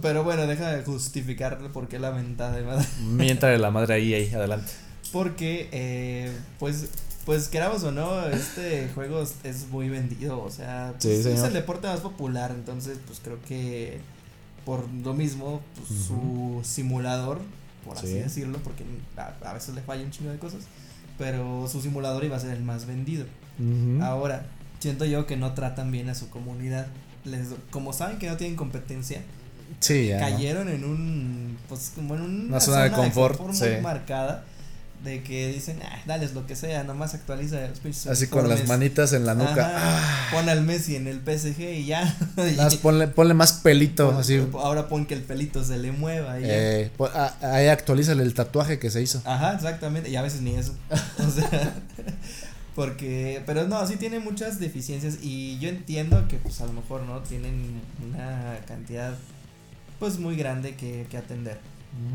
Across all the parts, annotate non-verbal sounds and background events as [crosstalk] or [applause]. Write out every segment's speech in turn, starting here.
Pero bueno, deja de justificar por qué la mentada de madre. [laughs] Mientras la madre ahí, ahí, adelante. Porque, eh, pues, pues queramos o no, este juego es muy vendido, o sea, pues, es el deporte más popular, entonces, pues creo que por lo mismo, pues, su simulador, por así decirlo, porque a, veces le falla un chingo de cosas, pero su simulador iba a ser el más vendido. Ahora, siento yo que no tratan bien a su comunidad. Les, como saben que no tienen competencia, sí, cayeron en un, pues como en una, zona, de confort, muy marcada de que dicen, ah, dales lo que sea, nomás actualiza los Así con las manitas en la nuca. Ah. Pon al Messi en el PSG y ya. [laughs] ponle, ponle, más pelito, así. Ahora pon que el pelito se le mueva. Y eh, ahí actualízale el tatuaje que se hizo. Ajá, exactamente, y a veces ni eso. [laughs] o sea, [laughs] porque, pero no, sí tiene muchas deficiencias y yo entiendo que pues a lo mejor, ¿no? Tienen una cantidad pues muy grande que, que atender.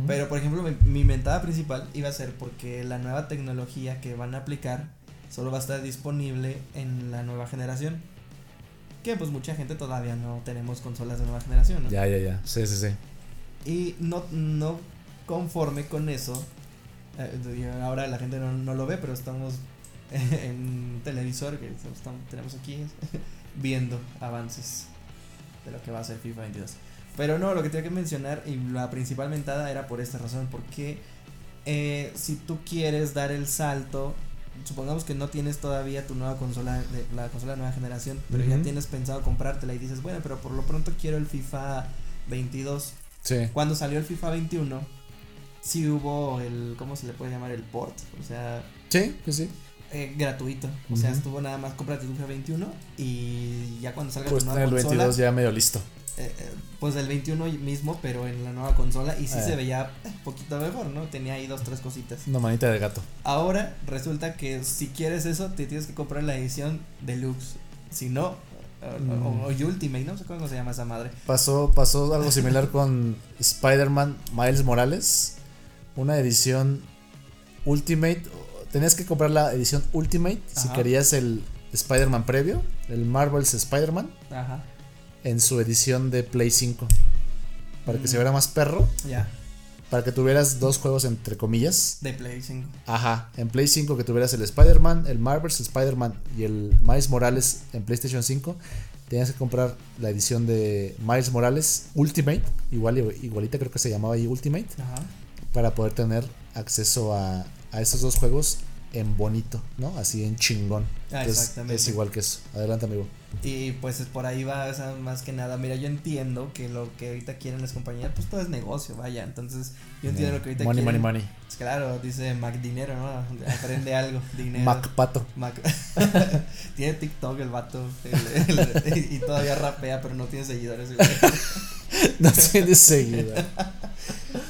Pero, por ejemplo, mi, mentada principal iba a ser porque la nueva tecnología que van a aplicar solo va a estar disponible en la nueva generación. Que pues mucha gente todavía no tenemos consolas de nueva generación, ¿no? Ya, ya, ya. Sí, sí, sí. Y no, no conforme con eso, eh, ahora la gente no, no, lo ve, pero estamos [laughs] en televisor que estamos, tenemos aquí [laughs] viendo avances de lo que va a ser FIFA 22. Pero no, lo que tenía que mencionar y la principal mentada era por esta razón, porque eh, si tú quieres dar el salto, supongamos que no tienes todavía tu nueva consola, de, la consola de nueva generación, pero ya tienes pensado comprártela y dices, bueno, pero por lo pronto quiero el FIFA 22. Sí. Cuando salió el FIFA 21, sí hubo el, ¿cómo se le puede llamar? El port, o sea... Sí, pues sí. Eh, gratuito, o sea, estuvo nada más, cómprate tu FIFA 21 y ya cuando salga pues tu nueva el 22 ya medio listo. Eh, eh, pues del 21 mismo, pero en la nueva consola y sí se veía un poquito mejor, ¿no? Tenía ahí dos, tres cositas. Una manita de gato. Ahora resulta que si quieres eso, te tienes que comprar la edición deluxe. Si no, o, mm. Ultimate, no sé cómo se llama esa madre. Pasó, pasó algo similar con Spider-Man Miles Morales. Una edición Ultimate. Tenías que comprar la edición Ultimate si querías el Spider-Man previo, el Marvel's Spider-Man. Ajá en su edición de Play 5. Para que se mm. viera más perro. Ya. Para que tuvieras dos juegos entre comillas. De Play 5. Ajá. En Play 5 que tuvieras el Spider-Man, el Marvel's Spider-Man y el Miles Morales en PlayStation 5. Tenías que comprar la edición de Miles Morales Ultimate. Igual, igualita creo que se llamaba ahí Ultimate. Ajá. Para poder tener acceso a, a esos dos juegos en bonito, ¿no? Así en chingón. Ah, exactamente. Es igual que eso. Adelante, amigo. Y pues por ahí va, más que nada. Mira, yo entiendo que lo que ahorita quieren las compañías, pues todo es negocio, vaya. Entonces, yo entiendo lo que ahorita money, quieren. Money, money, pues claro, dice Mac Dinero, ¿no? Aprende algo, [laughs] dinero. Mac Pato. Mac. [laughs] tiene TikTok el vato. y todavía rapea, pero no tiene seguidores. [laughs] no tiene seguidores.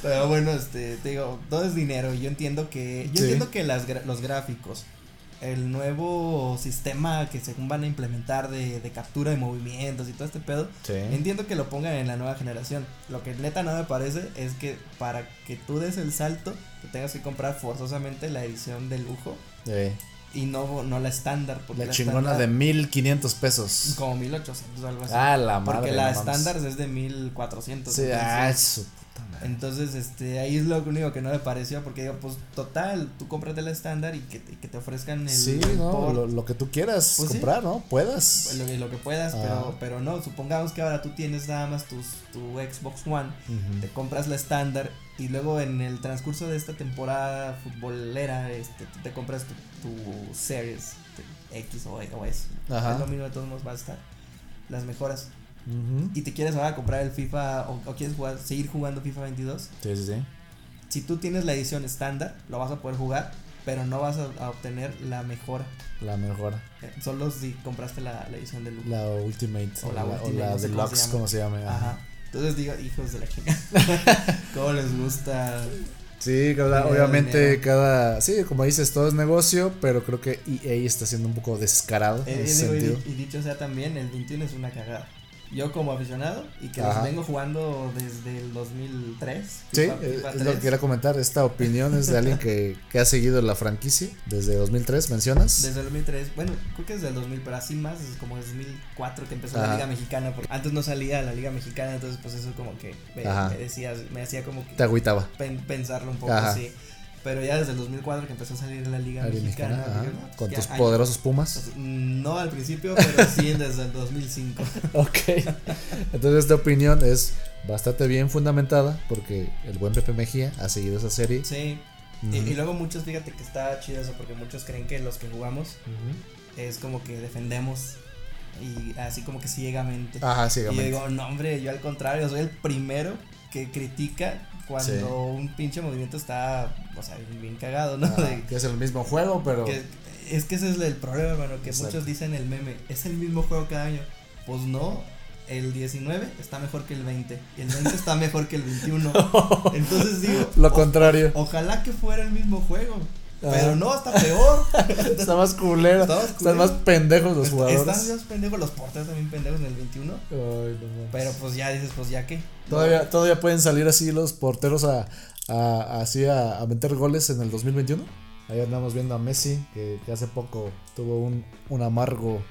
Pero bueno, este, te digo, todo es dinero. Yo entiendo que, yo entiendo que las, los gráficos, el nuevo sistema que según van a implementar de, de captura de movimientos y todo este pedo, entiendo que lo pongan en la nueva generación. Lo que neta no me parece es que para que tú des el salto, te tengas que comprar forzosamente la edición de lujo. Y no, no la estándar. La, chingona de 1500 pesos. Como 1800 o algo así. Ah, la madre. Porque la estándar es de 1400. Sí, ah, eso entonces, este, ahí es lo único que no me pareció, porque digo, pues total, tú compras el estándar y que te, que te ofrezcan el. Sí, no, lo, que tú quieras pues comprar, ¿no? Puedas. Lo, lo que puedas, pero, ah. pero no, supongamos que ahora tú tienes nada más tus, tu Xbox One, te compras la estándar y luego en el transcurso de esta temporada futbolera, este, tú te compras tu, tu Series X o, o S. Ajá. Es lo mismo de todos modos va a estar. Las mejoras y te quieres ahora comprar el FIFA o, quieres jugar, seguir jugando FIFA 22, sí, sí, sí. si tú tienes la edición estándar, lo vas a poder jugar, pero no vas a, obtener la mejora. La mejora. Eh, solo si compraste la, la edición de La Ultimate. O la, o Deluxe, como se llama. Ajá. Entonces digo, hijos de la chingada. [laughs] ¿Cómo les gusta? Sí, obviamente cada, sí, como dices, todo es negocio, pero creo que EA está siendo un poco descarado en eh, ese sentido. Y, y, dicho sea también, el 21 es una cagada. Yo como aficionado y que los vengo jugando desde el 2003. Sí, FIFA- eh, FIFA es lo 3. que quería comentar. Esta opinión es de alguien que, que ha seguido la franquicia desde 2003, mencionas. Desde el 2003, bueno, creo que desde el 2000, pero así más, es como 2004 que empezó Ajá. la Liga Mexicana, porque antes no salía la Liga Mexicana, entonces pues eso como que me, me decía, me hacía como que Te agüitaba. pen- pensarlo un poco Ajá. así. Pero ya desde el 2004 que empezó a salir la Liga Mexicana, no, pues con tus poderosos Pumas. pues, no al principio, pero sí desde el 2005. [laughs] Ok. Entonces esta opinión es bastante bien fundamentada porque el buen Pepe Mejía ha seguido esa serie. Sí. Y, y luego muchos, fíjate que está chido eso, porque muchos creen que los que jugamos es como que defendemos y así como que ciegamente. Ajá, y yo ciegamente. digo, no, hombre, yo al contrario, soy el primero que critica cuando Sí. un pinche movimiento está, o sea, bien cagado, ¿no? De- que es el mismo juego, pero que- es que ese es el problema, hermano, que Exacto. muchos dicen el meme, es el mismo juego cada año. Pues no, el 19 está mejor que el 20 y el 20 está mejor que el 21. [laughs] Entonces digo, lo o- contrario. ojalá que fuera el mismo juego. Pero no, está peor. [laughs] Está más culero. Está más Están más pendejos los Están jugadores. los pendejos, los porteros también pendejos en el 21. Ay, no mames. Pero pues ya dices, pues ya que. Todavía, todavía pueden salir así los porteros a, a, así a, a meter goles en el 2021. Ahí andamos viendo a Messi, que, que hace poco tuvo un, un amargo,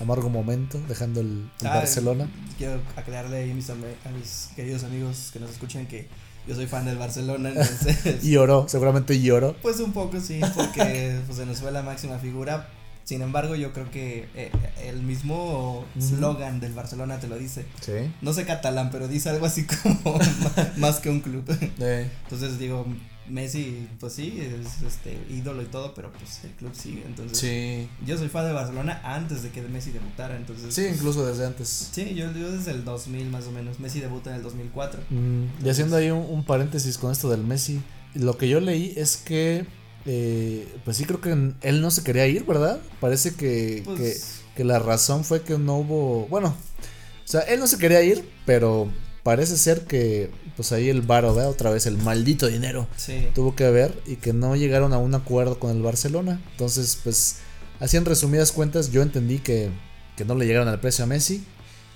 amargo momento dejando el, el Ah, Barcelona. Quiero aclararle ahí mis, a mis queridos amigos que nos escuchan que yo soy fan del Barcelona, [laughs] entonces. Y lloró, seguramente lloró. Pues un poco sí, porque pues, se nos fue la máxima figura. Sin embargo, yo creo que eh, el mismo slogan del Barcelona te lo dice. Sí. No sé catalán, pero dice algo así como [laughs] más que un club. Eh, Entonces digo, Messi, pues sí, es este ídolo y todo, pero pues el club sigue. Entonces, sí. yo soy fan de Barcelona antes de que Messi debutara. Entonces, Sí, pues, incluso desde antes. Sí, yo, yo desde el 2000 más o menos. Messi debuta en el 2004. Mm, y haciendo ahí un, un paréntesis con esto del Messi, lo que yo leí es que, eh, pues sí creo que él no se quería ir, ¿verdad? Parece que, Pues, que, que la razón fue que no hubo, bueno, o sea, él no se quería ir, pero parece ser que, pues ahí el varo, ¿verdad? Otra vez el maldito dinero sí. tuvo que ver y que no llegaron a un acuerdo con el Barcelona. Entonces, pues, así en resumidas cuentas, yo entendí que, que no le llegaron al precio a Messi.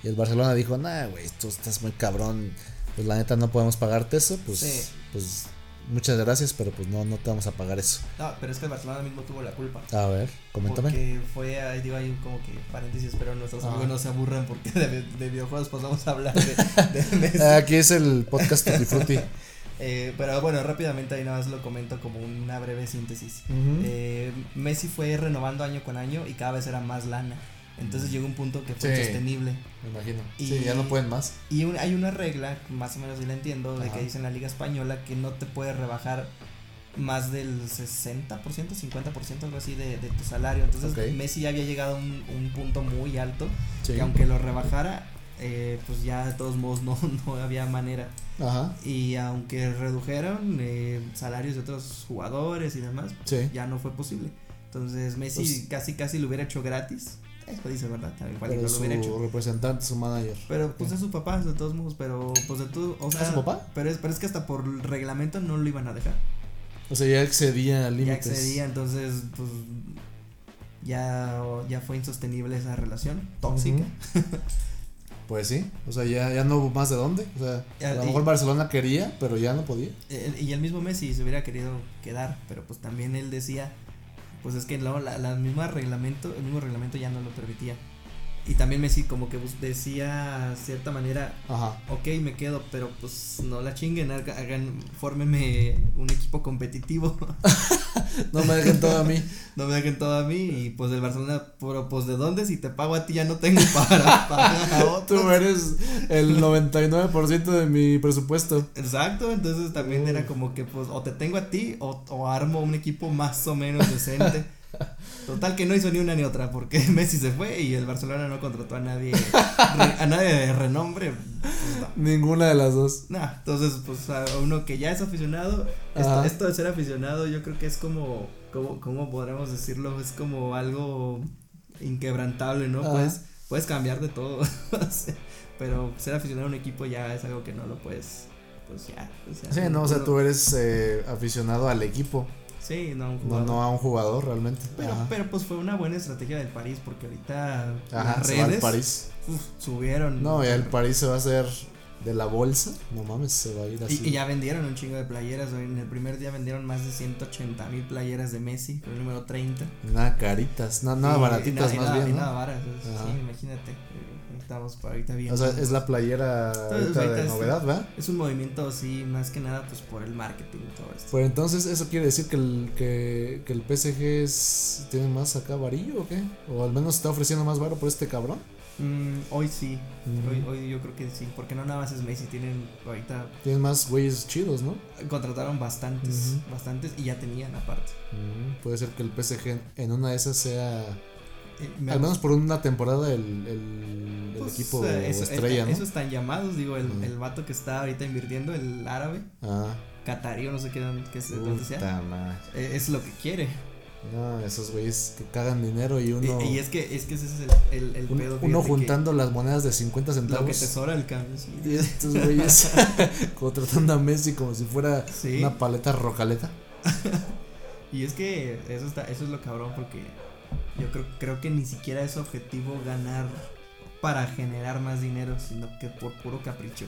Y el Barcelona dijo, nah, güey, tú estás muy cabrón. Pues la neta no podemos pagarte eso. Pues, Sí. pues muchas gracias, pero pues no, no te vamos a pagar eso. No, pero es que el Barcelona mismo tuvo la culpa. A ver, coméntame. Porque fue, ahí digo, ahí como que paréntesis, pero nuestros Ah. amigos no se aburran porque de, de videojuegos pues vamos a hablar de, de [laughs] Messi. Aquí es el podcast Tutti Frutti. [laughs] Eh, pero bueno, rápidamente ahí nada más lo comento como una breve síntesis. Ujú. Eh, Messi fue renovando año con año y cada vez era más lana. Entonces llegó un punto que fue Sí. insostenible. Me imagino. y- Sí, ya no pueden más. Y un- hay una regla, más o menos yo la entiendo, de que dice en la Liga Española que no te puedes rebajar más del 60%, 50%, algo así de, de tu salario. Entonces. Messi ya había llegado a un, un punto muy alto Sí. que aunque lo rebajara, eh, pues ya de todos modos no, [laughs] no había manera. Ajá. Y aunque redujeron eh, salarios de otros jugadores y demás, Sí. ya no fue posible. Entonces Messi Pues- casi casi lo hubiera hecho gratis. Eso dice verdad, tal cual Pero no lo hubiera hecho. su representante, su manager. Pero pues es su papá, de todos modos, pero pues de todo, o sea, ¿Es su papá? Pero es, pero es que hasta por reglamento no lo iban a dejar. O sea, ya excedía Ya límites. excedía, entonces pues ya, ya fue insostenible esa relación tóxica. [laughs] Pues sí, o sea, ya, ya no hubo más de dónde. O sea, Ya, a lo y- mejor Barcelona quería, pero ya no podía. Y el mismo Messi se hubiera querido quedar, pero pues también él decía, pues es que no, la, la misma reglamento, el mismo reglamento ya no lo permitía. Y también Messi como que decía cierta manera, Ajá. ok, me quedo, pero pues no la chinguen, haga- hagan, fórmenme un equipo competitivo, [laughs] No me dejen todo a mí. [laughs] no me dejen todo a mí y pues el Barcelona, pero pues de dónde si te pago a ti ya no tengo para pagar a otros. Tú eres el 99% de mi presupuesto. Exacto, entonces también era como que pues o te tengo a ti o, o armo un equipo más o menos decente. [laughs] Total que no hizo ni una ni otra porque [laughs] Messi se fue y el Barcelona no contrató a nadie a nadie de renombre. Pues, no. Ninguna de las dos. Nah, entonces pues a uno que ya es aficionado, esto, de ser aficionado yo creo que es como como cómo podríamos decirlo, es como algo inquebrantable, ¿no? Ajá. Puedes puedes cambiar de todo. [laughs] pero ser aficionado a un equipo ya es algo que no lo puedes pues ya, o sea, Sí, no, o sea, tú eres eh, aficionado al equipo. Sí, no a un jugador. no a un jugador realmente. Pero, Ajá. pero pues fue una buena estrategia del París porque ahorita Ajá, las redes París. uf, subieron. No, ya el París se va a hacer de la bolsa. No mames, se va a ir así. Y, y ya vendieron un chingo de playeras. En el primer día vendieron más de 180 mil playeras de Messi, con el número 30. Nada caritas, na- nada baratitas y nada- y más nada- bien. nada baratas, sí, Ajá. imagínate. Estamos ahorita bien. O sea, es la playera ahorita de es- novedad, ¿verdad? Es un movimiento así, más que nada, pues por el marketing y todo esto. Pues entonces, ¿eso quiere decir que el, que, que el PSG es, tiene más acá varillo o qué? O al menos está ofreciendo más varo por este cabrón. Mm, hoy sí, Ujú. hoy, hoy yo creo que sí, porque no nada más es Messi, tienen ahorita Tienen más güeyes chidos, ¿no? contrataron bastantes, bastantes y ya tenían aparte. Mm, puede ser que el PSG en una de esas sea, me al gusta- menos por una temporada, el, el, el pues, equipo eh, eso- estrella, eh, ¿no? Esos están llamados, digo, el, el vato que está ahorita invirtiendo, el árabe, Ah, catarí o no sé qué, qué es, dónde sea, eh, es lo que quiere. No, esos güeyes que cagan dinero y uno, Y, y es que es que ese es el, el, el un- pedo. uno que juntando las monedas de 50 Lo que centavos. el cambio, sí. Y estos güeyes [laughs] [laughs] contratando a Messi como si fuera Sí. una paleta rocaleta. [laughs] Y es que eso está, eso es lo cabrón porque yo creo, creo que ni siquiera es objetivo ganar para generar más dinero, sino que por puro capricho.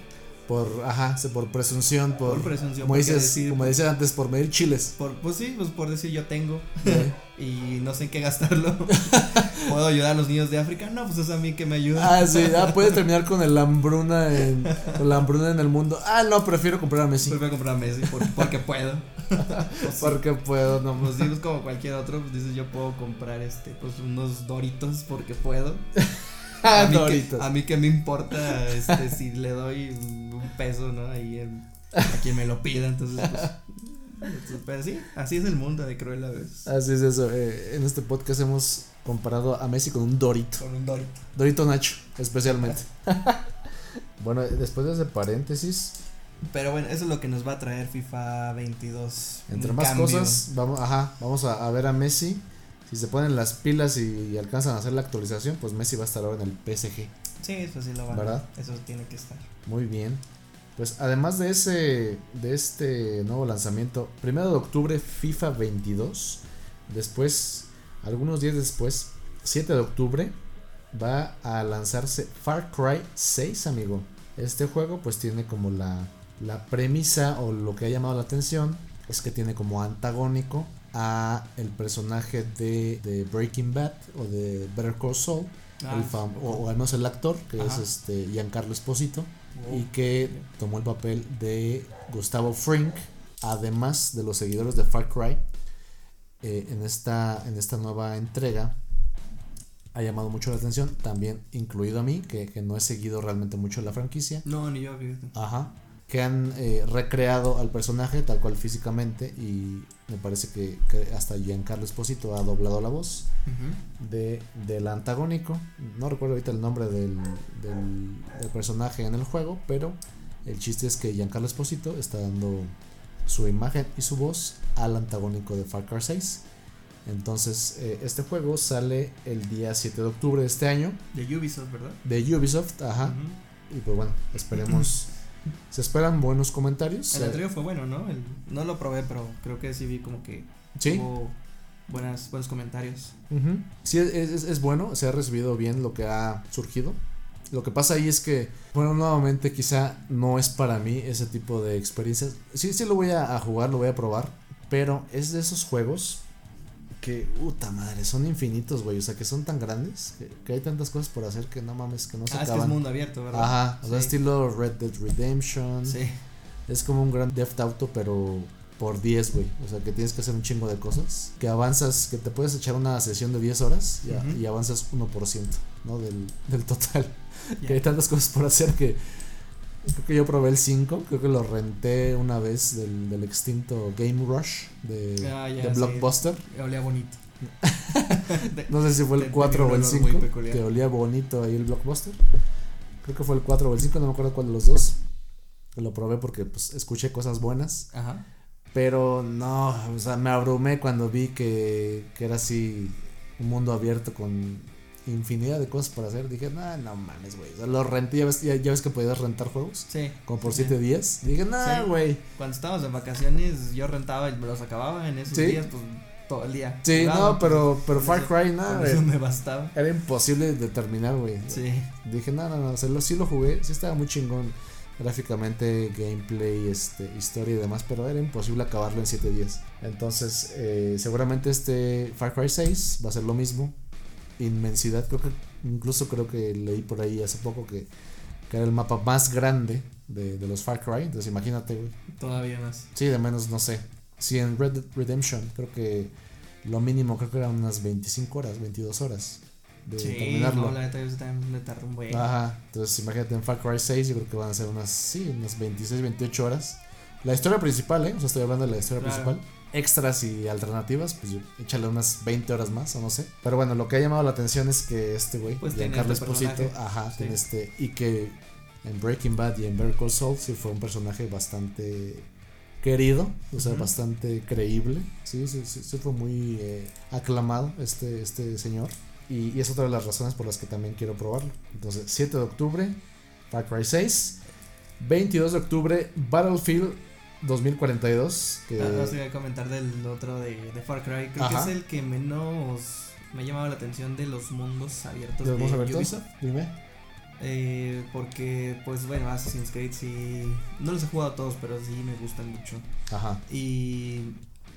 Por, ajá, por presunción, por, Por presunción, como dices, decir- como decía antes, por medir chiles. Por, pues sí, pues por decir yo tengo ¿eh? [laughs] y no sé en qué gastarlo. [laughs] ¿Puedo ayudar a los niños de África? No, pues es a mí que me ayuda. ah, sí, ah, puede terminar con el hambruna en, con [laughs] la hambruna en el mundo. Ah, no, prefiero comprar a Messi. Prefiero comprar Messi por- porque puedo. Pues. Porque puedo, no Pues digo, es como cualquier otro, pues dices yo puedo comprar este, pues unos doritos porque puedo. A, mí. [laughs] Que, a mí que me importa este si le doy un peso, ¿no? Ahí en- a quien me lo pida, entonces pues, pero sí, así es el mundo de cruel a veces. Así es eso. eh, en este podcast hemos comparado a Messi con un Dorito. Con un dorito. Dorito Nacho, especialmente. [laughs] bueno, después de ese paréntesis, Pero bueno, eso es lo que nos va a traer FIFA 22. entre más cambio. cosas, vamos, ajá, vamos a, a ver a Messi. Si se ponen las pilas y, y alcanzan a hacer la actualización, pues Messi va a estar ahora en el PSG. Sí, eso sí lo van. a- ¿Verdad? Eso tiene que estar. Muy bien. Pues además de ese de este nuevo lanzamiento, primero de octubre FIFA 22, después algunos días después, 7 de octubre va a lanzarse Far Cry 6, amigo. Este juego pues tiene como la la premisa o lo que ha llamado la atención es que tiene como antagónico a el personaje de, de Breaking Bad o de Better Call Saul, el fam- o, o al menos el actor que es este Giancarlo Esposito y Oh, que tomó el papel de Gustavo Frink, además de los seguidores de Far Cry. eh, en, esta, en esta nueva entrega ha llamado mucho la atención, también incluido a mí, que, que no he seguido realmente mucho la franquicia. No, ni yo, fíjate. Ajá. Que han eh, recreado al personaje tal cual físicamente y me parece que, que hasta Giancarlo Esposito ha doblado la voz de, del antagónico. No recuerdo ahorita el nombre del, del, del personaje en el juego, pero el chiste es que Giancarlo Esposito está dando su imagen y su voz al antagónico de Far Cry 6. Entonces, eh, este juego sale el día 7 de octubre de este año De Ubisoft, ¿verdad? de Ubisoft. Ajá. Y pues bueno, esperemos. [clears throat] se esperan buenos comentarios. El Eh, anterior fue bueno, ¿no? El- no lo probé, pero creo que sí vi como que sí. hubo buenas, buenos comentarios. Sí, es, es- es bueno, se ha recibido bien lo que ha surgido. Lo que pasa ahí es que, bueno, nuevamente quizá no es para mí ese tipo de experiencias. Sí, sí lo voy a, a jugar, lo voy a probar, pero es de esos juegos que, puta madre, son infinitos, güey. O sea, que son tan grandes, que, que hay tantas cosas por hacer que no mames, que no se ah, es que es acaban. mundo abierto, ¿verdad? Ajá, o sea, Sí. estilo Red Dead Redemption. Sí. Es como un gran Theft Auto, pero por 10, güey. O sea, que tienes que hacer un chingo de cosas. Que avanzas, que te puedes echar una sesión de 10 horas y, a- Ujú. y avanzas 1%, ¿no? Del, del total. Que hay tantas cosas por hacer que. Creo que yo probé el 5, creo que lo renté una vez del, del extinto Game Rush de, Ah, ya, de sí. Blockbuster. Olía bonito. [laughs] No sé si fue el 4 tenía o el olor muy 5, peculiar. que olía bonito ahí el Blockbuster. Creo que fue el 4 o el 5, no me acuerdo cuál de los dos. Lo probé porque pues escuché cosas buenas. Ajá. Pero no, o sea, me abrumé cuando vi que, que era así un mundo abierto con infinidad de cosas para hacer. Dije, no, no mames, güey. O sea, lo renté, ya ves, ya, ya ves que podías rentar juegos. Sí. Como por sí. 7 días. Dije, no, Sí. güey. Cuando estábamos en vacaciones, yo rentaba y me los acababa en esos Sí. días, pues todo el día. Sí, Jugaba, no, pero, pero con Far Cry, no, eso me bastaba. Era imposible de terminar, güey. Sí. Dije, no, no, no, o sea, lo, sí lo jugué, sí estaba muy chingón gráficamente, gameplay, este, historia y demás, pero era imposible acabarlo en 7 días. Entonces, eh, seguramente este Far Cry 6 va a ser lo mismo. Inmensidad, creo que incluso creo que leí por ahí hace poco que, que era el mapa más grande de, de los Far Cry. Entonces, imagínate, güey. Todavía más. Sí, de menos, no sé. Si en Red Dead Redemption, creo que lo mínimo, creo que eran unas 25 horas, 22 horas de Sí, terminarlo. no, la neta yo sí también me tardé un buen. Ajá, entonces imagínate en Far Cry 6, yo creo que van a ser unas, sí, unas 26, 28 horas. La historia principal, ¿eh? O sea, estoy hablando de la historia Claro. principal. Extras y alternativas, pues échale unas 20 horas más, o no sé. Pero bueno, lo que ha llamado la atención es que este güey, Pues Giancarlo este Esposito, ajá, Sí. tiene este, y que en Breaking Bad y en Better Call Saul sí fue un personaje bastante querido, o sea, bastante creíble, sí, sí, sí, sí fue muy eh, aclamado este, este señor. Y, y es otra de las razones por las que también quiero probarlo. Entonces, 7 de octubre, Far Cry 6. 22 de octubre, Battlefield 2042. Que, Ah, os iba a comentar del otro de, de Far Cry. Creo Ajá. que es el que menos me ha llamado la atención de los mundos abiertos ¿de de, los abiertos? Ubisoft. Dime. Eh, porque, pues bueno, Assassin's Creed sí. No los he jugado todos, pero sí me gustan mucho. Ajá. Y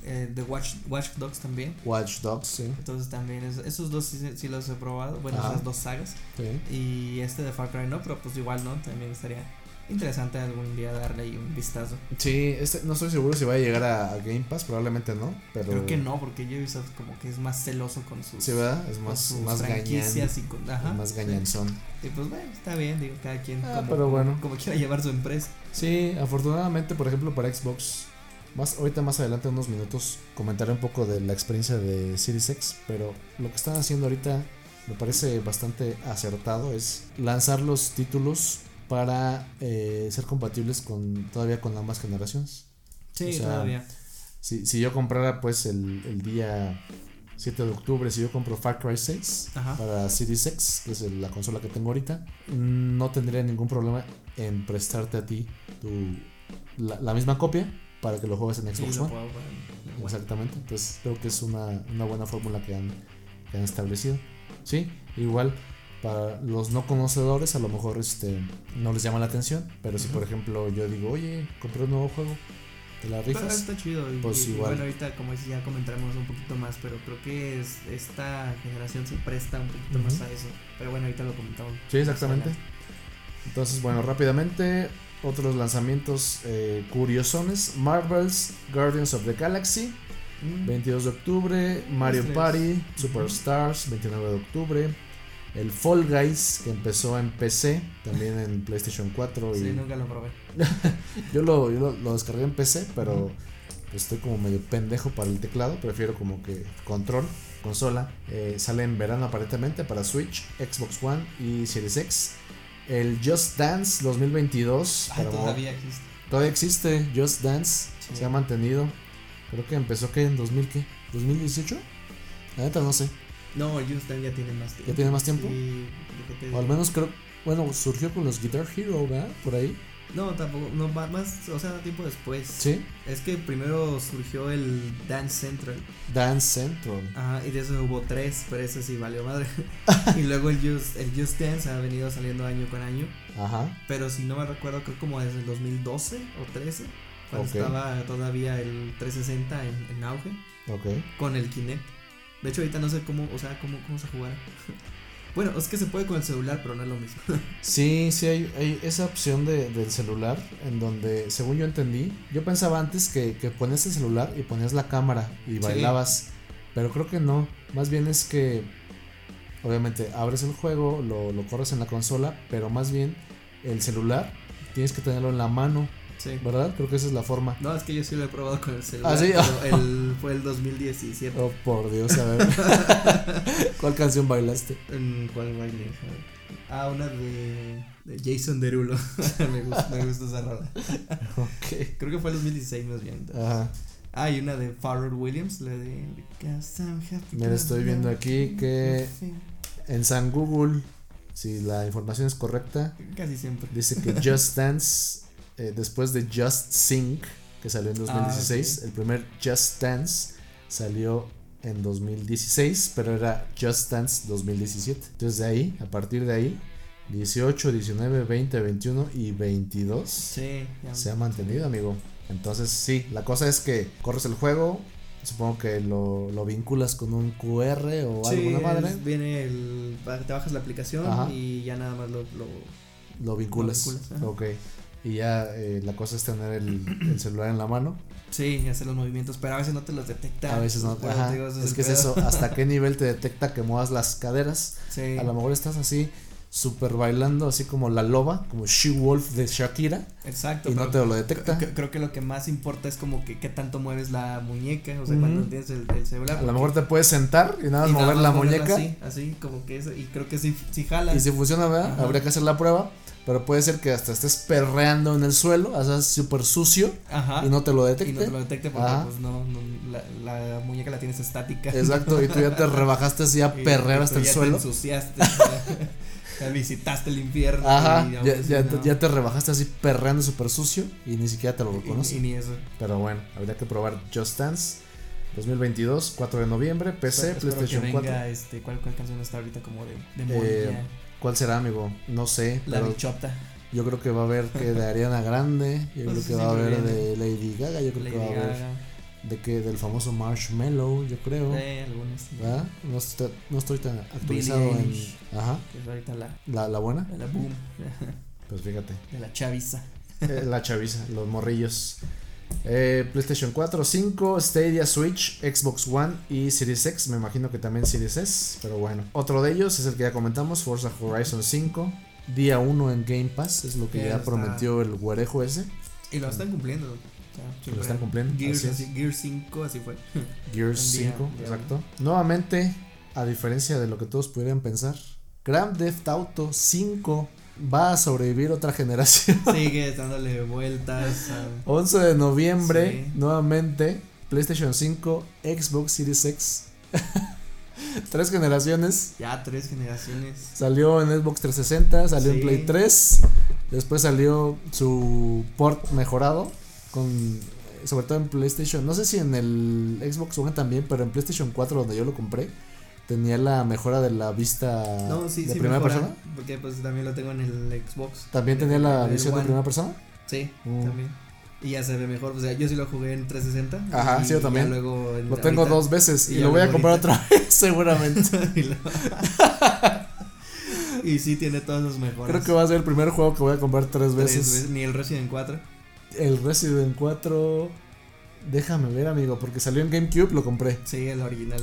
eh, The Watch, Watch Dogs también. Watch Dogs, sí. Entonces también es- esos dos sí, sí los he probado. Bueno, Ajá. esas dos sagas. sí. Y este de Far Cry no, pero pues igual no. También estaría interesante algún día darle ahí un vistazo. Sí, este, no estoy seguro si va a llegar a, a Game Pass, probablemente no. Pero Creo que no, porque Ubisoft como que es más celoso con sus, Sí, ¿verdad? Es con más, sus más gañán. franquicias y con, ajá, Más sí. gañanzón. Y pues bueno, está bien, digo, cada quien Ah, como, pero bueno. como quiera llevar su empresa. Sí, afortunadamente, por ejemplo, para Xbox, más ahorita más adelante, unos minutos, comentaré un poco de la experiencia de Series X, pero lo que están haciendo ahorita me parece bastante acertado es lanzar los títulos para eh, ser compatibles con todavía con ambas generaciones. Sí, O sea, todavía. Si, si yo comprara pues el, el día 7 de octubre, si yo compro Far Cry 6 Ajá. para Series X, que es el- la consola que tengo ahorita, no tendría ningún problema en prestarte a ti tu, la, la misma copia para que lo juegues en Sí, Xbox lo One. puedo bueno. Exactamente, entonces creo que es una, una buena fórmula que han, que han establecido. Sí, igual para los no conocedores a lo mejor este no les llama la atención, pero si por ejemplo yo digo, oye, compré un nuevo juego, ¿te la Pero rifas? está chido. Pues y igual. bueno, ahorita, como dices, ya comentaremos un poquito más. Pero creo que es, esta generación se presta un poquito más a eso. Pero bueno, ahorita lo comentamos. Sí, exactamente. Entonces, bueno, rápidamente, otros lanzamientos eh, curiosones. Marvel's Guardians of the Galaxy, Mm, 22 de octubre. Mario Party, Superstars, 29 de octubre. El Fall Guys, que empezó en PC, también en PlayStation 4. Y Sí, nunca lo probé. [laughs] yo lo, yo lo, lo descargué en PC, pero pues, estoy como medio pendejo para el teclado. Prefiero como que control, consola. Eh, sale en verano aparentemente para Switch, Xbox One y Series X. El Just Dance 2022. Ah, para- todavía existe. todavía existe Just Dance. Sí. Se ha mantenido. Creo que empezó que en 2000 qué? ¿2018? La neta no sé. No, Just Dance ya tiene más tiempo. ¿Ya tiene más tiempo? Sí, O al menos creo. Bueno, surgió con los Guitar Hero, ¿verdad? Por ahí. No, tampoco. No, más, o sea, tiempo después. Sí. Es que primero surgió el Dance Central. Dance Central. Ajá, y de eso hubo tres, pero ese sí valió madre. [laughs] [laughs] y luego el Just, el Just Dance ha venido saliendo año con año. Ajá. Pero si no me recuerdo, creo como desde el 2012 o 13. Cuando estaba todavía el 360 en, en auge. Ok. Con el Kinect. De hecho, ahorita no sé cómo, o sea, cómo, cómo se jugará. [laughs] bueno, es que se puede con el celular, pero no es lo mismo. [laughs] Sí, sí, hay, hay esa opción de, del celular en donde, según yo entendí, yo pensaba antes que, que ponías el celular y ponías la cámara y bailabas, pero creo que no, más bien es que, obviamente, abres el juego, lo, lo corres en la consola, pero más bien el celular tienes que tenerlo en la mano, sí. ¿verdad? Creo que esa es la forma. No, es que yo sí lo he probado con el celular. ¿Ah, sí? pero [laughs] el, fue el 2017. Oh, por Dios, a ver. [laughs] ¿Cuál canción bailaste? ¿En cuál ver. Ah, una de, de Jason Derulo. [laughs] me, gusta, me gusta esa rola. Ok. Creo que fue el 2016 más bien. Ajá. Ah, y una de Pharrell Williams, la de Mira, estoy viendo aquí que En San Google, si la información es correcta, Casi siempre. dice que Just Dance, eh, después de Just Sing, que salió en 2016, ok. el primer Just Dance salió en 2016, pero era Just Dance 2017. Entonces de ahí, a partir de ahí, 18, 19, 20, 21 y 22 Sí, se ha mantenido, amigo. Entonces, sí, la cosa es que corres el juego, supongo que lo, lo vinculas con un QR o Sí, alguna madre, viene el. Te bajas la aplicación Ajá. y ya nada más lo. lo lo vinculas. Lo vinculas, ok. Y ya eh, la cosa es tener el, el celular en la mano. sí, y hacer los movimientos, pero a veces no te los detecta. A veces no. Ajá, digo, es el que es eso, hasta qué [laughs] nivel te detecta que muevas las caderas. Sí. A lo mejor estás así, super bailando, así como la loba, como She Wolf de Shakira, Exacto. y no te lo detecta. cre- Creo que lo que más importa es como que qué tanto mueves la muñeca, o sea, Ujú. cuando tienes el, el celular. A lo mejor te puedes sentar y nada más y nada mover más la muñeca. Así, así, como que eso, y creo que sí, sí jala. Y si funciona, ¿verdad? Ajá. Habría que hacer la prueba. Pero puede ser que hasta estés perreando en el suelo, o sea, súper sucio Ajá. y no te lo Y detecte. no te lo detecte porque Ajá. pues no, no la, la muñeca la tienes estática. Exacto, y tú ya te rebajaste así a [laughs] Y- perrear y hasta el ya suelo. Te ensuciaste, [laughs] ya, visitaste el infierno. Ajá, y ya, ya, no. te, ya te rebajaste así perreando súper sucio y ni siquiera te lo Y- reconoce. Y, ni eso. Pero bueno, habría que probar Just Dance 2022, 4 de noviembre, PC, Espero- PlayStation que 4. venga, este, ¿cuál, ¿Cuál canción está ahorita como de, de Eh? ¿Cuál será, amigo? No sé, La bichota. yo creo que va a haber que de Ariana Grande, yo [laughs] creo Pues que va a haber de Lady Gaga, yo creo Lady que va a haber Gaga. De que del famoso Marshmallow, yo creo. Eh, algunos. ¿verdad? No, estoy, no estoy tan actualizado en. Ajá, Que es ahorita la, la, la buena. la boom [laughs] Pues fíjate, de la chaviza. eh, la chaviza, los morrillos. Eh, PlayStation 4, 5, Stadia, Switch, Xbox One y Series X. Me imagino que también Series S, pero bueno. Otro de ellos es el que ya comentamos: Forza Horizon 5. Día 1 en Game Pass, es lo que Ya prometió el güerejo ese. Y lo están cumpliendo. O sea, siempre. están cumpliendo, Gears, así así, Gears 5, así fue. [laughs] Gears Un día, 5, día exacto. Nuevamente, a diferencia de lo que todos pudieran pensar, Grand Theft Auto 5 va a sobrevivir otra [laughs] generación. Sigue dándole vueltas. a- [laughs] 11 de noviembre, Sí. nuevamente, PlayStation 5, Xbox Series X. Tres generaciones. ya tres generaciones. Salió en Xbox 360, salió en. Play 3. Después salió su port mejorado. Con, sobre todo en PlayStation. No sé si en el Xbox One también, pero en PlayStation 4, donde yo lo compré, tenía la mejora de la vista No, sí, de sí. primera mejora, persona. Porque pues también lo tengo en el Xbox. También En tenía el- la visión de primera persona. Sí, Mm. también. Y ya se ve mejor. O sea, yo sí lo jugué en 360. Ajá, sí, yo también. luego Lo tengo ahorita- dos veces y, lo voy a comprar ahorita. otra vez, seguramente. [laughs] y, lo- [laughs] y sí tiene todas sus mejoras. Creo que va a ser el primer juego que voy a comprar tres Tres veces. veces, Ni el Resident 4. El Resident 4. Déjame ver, amigo, porque salió en GameCube, lo compré. Sí, el original.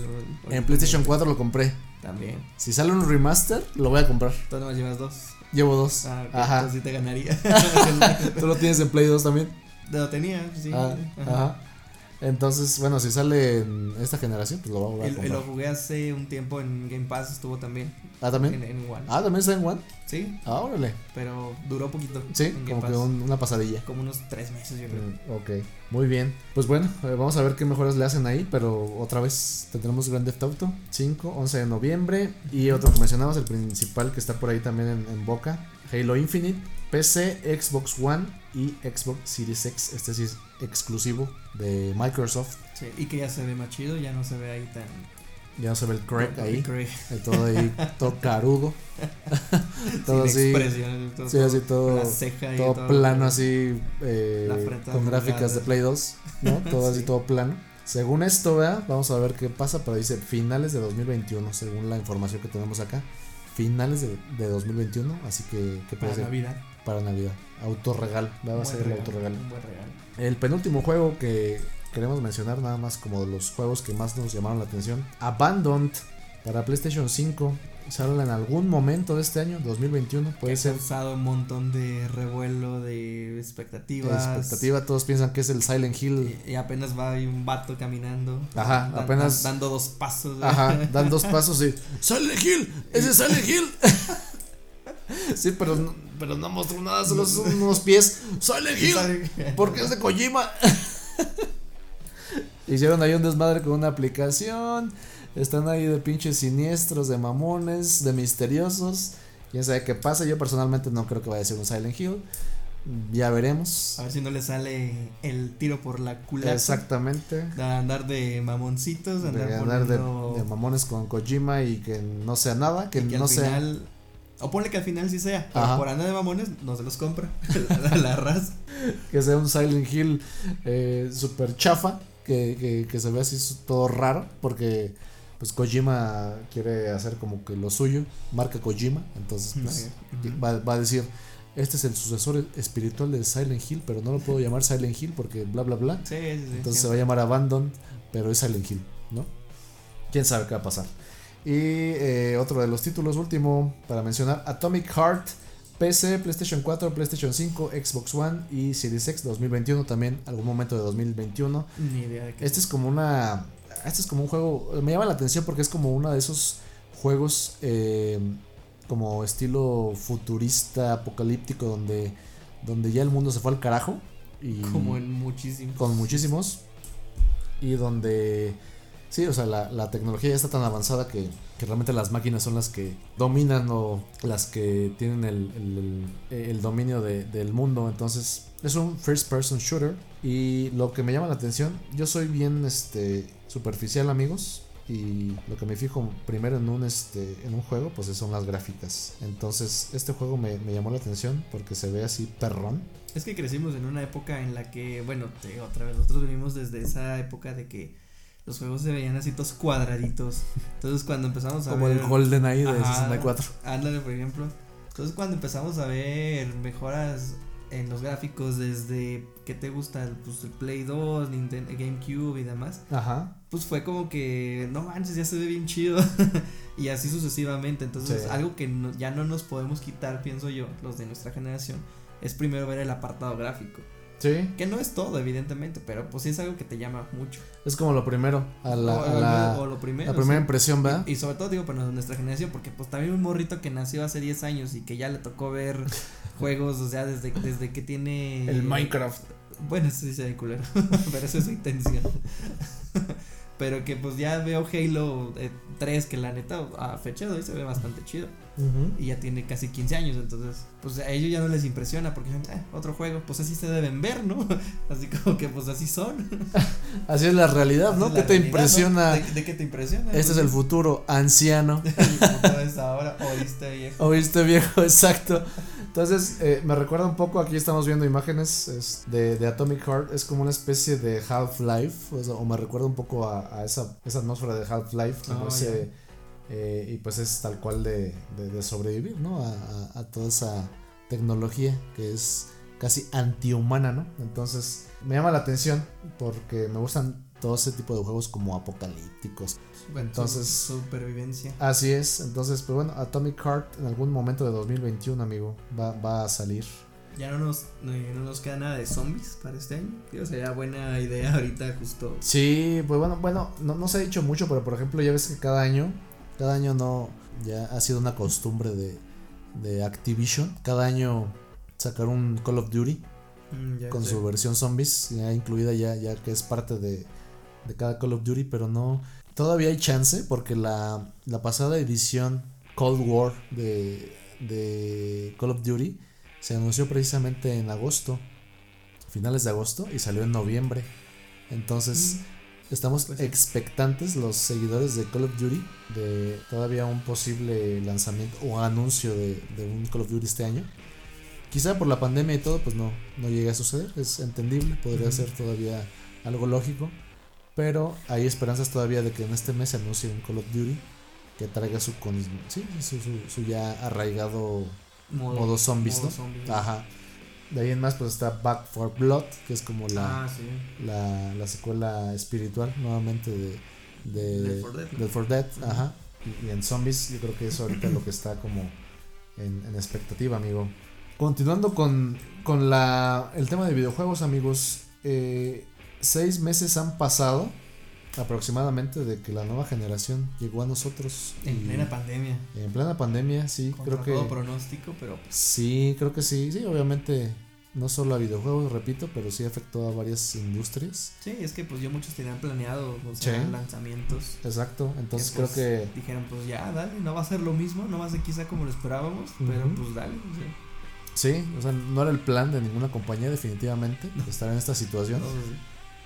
el En. PlayStation 4 lo compré. También. Si sale un remaster, lo voy a comprar. Tú nomás llevas dos. Llevo dos. Ah, Ajá. entonces sí te ganaría. [laughs] ¿Tú lo tienes en Play 2 también? lo tenía, sí. Ah, ajá. ajá. Entonces, bueno, si sale en esta generación, pues lo voy a comprar. lo jugué hace un tiempo en Game Pass, estuvo también. Ah, también. En, en One. Ah, también está en One. Sí, Ah, órale. pero duró poquito. Sí, como que un- una pasadilla. Como unos tres meses, yo creo. Mm, Ok, muy bien. Pues bueno, eh, vamos a ver qué mejoras le hacen ahí, pero otra vez tendremos Grand Theft Auto 5, 11 de noviembre y otro que mencionabas, el principal que está por ahí también en, en boca, Halo Infinite, PC, Xbox One y Xbox Series X. Este sí es exclusivo de Microsoft. Sí, y que ya se ve más chido, ya no se ve ahí tan. Ya no se ve el crack ahí, todo ahí, [laughs] todo carudo, todo así, todo, sí, así todo, todo plano así eh, con gráficas de. Play 2, ¿no? [laughs] Todo así Sí. todo plano. Según esto, ¿verdad? vamos a ver qué pasa, pero dice finales de 2021, según la información que tenemos acá. Finales de, de 2021, así que ¿qué puede para? Navidad. Para Navidad. Autorregal, va a ser el autorregal. Un buen regalo. El penúltimo juego que queremos mencionar, nada más como de los juegos que más nos llamaron la atención, Abandoned para PlayStation 5. Sale en algún momento de este año, 2021, puede que ha ser. causado un montón de revuelo, de expectativas. Expectativa, todos piensan que es el Silent Hill. Y, y apenas va ahí un vato caminando. Ajá, dan- apenas- dan- dando dos pasos. Ajá, [laughs] dan dos pasos y. ¡Silent Hill! ¡Ese es Silent Hill! [laughs] sí, pero no, pero no mostró nada, solo son [laughs] unos pies. ¡Silent Hill! Porque es de Kojima. [laughs] Hicieron ahí un desmadre con una aplicación. Están ahí de pinches siniestros, de mamones, de misteriosos. Quién sabe qué pasa. Yo personalmente no creo que vaya a ser un Silent Hill. Ya veremos. A ver si no le sale el tiro por la culata. Exactamente. De andar de mamoncitos, de andar, de, andar de, mamones con Kojima y que no sea nada, que, y que no al sea. final. O ponle que al final sí sea. Pero por andar de mamones no se los compra. [laughs] la, la raza. que sea un Silent Hill eh, super chafa, que, que, que se ve así todo raro, porque pues Kojima quiere hacer como que lo suyo, marca Kojima, entonces pues, va, va a decir, este es el sucesor espiritual de Silent Hill, pero no lo puedo llamar Silent Hill porque bla bla bla, Sí, sí, sí. entonces se va a llamar Abandon, pero es Silent Hill, ¿no? ¿Quién sabe qué va a pasar? Y eh, otro de los títulos último para mencionar, Atomic Heart, PC, PlayStation 4, PlayStation 5, Xbox One y Series X 2021 también, algún momento de 2021. Ni idea de qué. Este es como una, este es como un juego, me llama la atención porque es como uno de esos juegos eh, como estilo futurista, apocalíptico, donde, donde ya el mundo se fue al carajo. Y Como en muchísimos. con muchísimos y donde sí, o sea, la, la tecnología ya está tan avanzada que, que realmente las máquinas son las que dominan o las que tienen el, el- el- el dominio de- del mundo. Entonces, es un first person shooter y lo que me llama la atención, yo soy bien este superficial, amigos. Y lo que me fijo primero en un este en un juego, pues son las gráficas. Entonces, este juego me, me llamó la atención porque se ve así perrón. Es que crecimos en una época en la que, bueno, te otra vez, nosotros venimos desde esa época de que los juegos se veían así todos cuadraditos. Entonces cuando empezamos a Como ver... el Golden Eye de Ajá. 64. Ándale, por ejemplo. Entonces cuando empezamos a ver mejoras en los gráficos desde que te gusta el, pues, el Play 2, Nintendo, GameCube y demás, Ajá. pues fue como que no manches, ya se ve bien chido [laughs] y así sucesivamente. Entonces, Sí. algo que no- ya no nos podemos quitar, pienso yo, los de nuestra generación, es primero ver el apartado gráfico, Sí, que no es todo evidentemente, pero pues sí es algo que te llama mucho. es como lo primero, a la, o, a o- la, o lo primero. la primera sí. impresión, ¿verdad? Y sobre todo digo para nuestra generación, porque pues también un morrito que nació hace 10 años y que ya le tocó ver [laughs] juegos, o sea, desde, desde que tiene... El Minecraft. Bueno, eso sí se ve culero, [laughs] pero eso es su intención. [laughs] pero que pues ya veo Halo eh, 3, que la neta a fecha de hoy se ve bastante chido. Y ya tiene casi 15 años, entonces pues a ellos ya no les impresiona porque dicen, "Eh, otro juego, pues así se deben ver, ¿no? [laughs] Así como que pues así son. [laughs] Así es la realidad, ¿no? ¿Qué te realidad, impresiona? ¿no? ¿De, de qué te impresiona? Este es el futuro, anciano. [laughs] ahora, oíste viejo. ¿Oíste viejo? Exacto. Entonces, eh, me recuerda un poco, aquí estamos viendo imágenes es, de, de Atomic Heart, es como una especie de Half-Life, o, sea, o me recuerda un poco a, a esa, esa atmósfera de Half-Life, como Oh, ese, eh, y pues es tal cual de, de- de sobrevivir, ¿no? A, a- a toda esa tecnología que es casi antihumana, ¿no? Entonces, me llama la atención porque me gustan todo ese tipo de juegos como apocalípticos. Bueno, Entonces- su- supervivencia. Así es, entonces, pues bueno, Atomic Heart en algún momento de 2021, amigo, va, va a salir. Ya no nos, no, no nos queda nada de zombies para este año. Digo, sería buena idea ahorita justo. Sí, pues bueno, bueno, no, no se ha dicho mucho, pero por ejemplo, ya ves que cada año, cada año no, ya ha sido una costumbre de, de Activision, cada año sacar un Call of Duty Mm, con sé. su versión zombies, ya incluida ya, ya que es parte de, de cada Call of Duty, pero no, todavía hay chance porque la, la pasada edición Cold War de, de Call of Duty se anunció precisamente en agosto, finales de agosto, y salió en noviembre. Entonces, estamos Pues expectantes los seguidores de Call of Duty de todavía un posible lanzamiento o anuncio de, de un Call of Duty este año. Quizá por la pandemia y todo, pues no, no llegue a suceder, es entendible, podría ser todavía algo lógico, pero hay esperanzas todavía de que en este mes se anuncie un Call of Duty que traiga su, con, sí, su, su, su ya arraigado modo zombies, modo ¿no? zombie. Ajá. De ahí en más pues está Back for Blood, que es como la, Ah, sí. la, la secuela espiritual nuevamente de, de 4 Dead. Left 4 Dead, ajá. Y, y en zombies yo creo que es ahorita lo que está como en, en expectativa, amigo. Continuando con, con la, el tema de videojuegos, amigos. eh, seis meses han pasado aproximadamente de que la nueva generación llegó a nosotros. En plena pandemia. en plena pandemia, sí, Contra creo que... todo pronóstico, pero pues, Sí, creo que sí. Sí, obviamente no solo a videojuegos, repito, pero sí afectó a varias industrias. Sí, es que pues ya muchos tenían planeado, o sea, Sí. lanzamientos. Exacto, entonces creo pues, que Dijeron, pues ya, dale, no va a ser lo mismo, no va a ser quizá como lo esperábamos, pero pues dale. o sea, sí, o sea, no era el plan de ninguna compañía definitivamente estar en esta situación, no,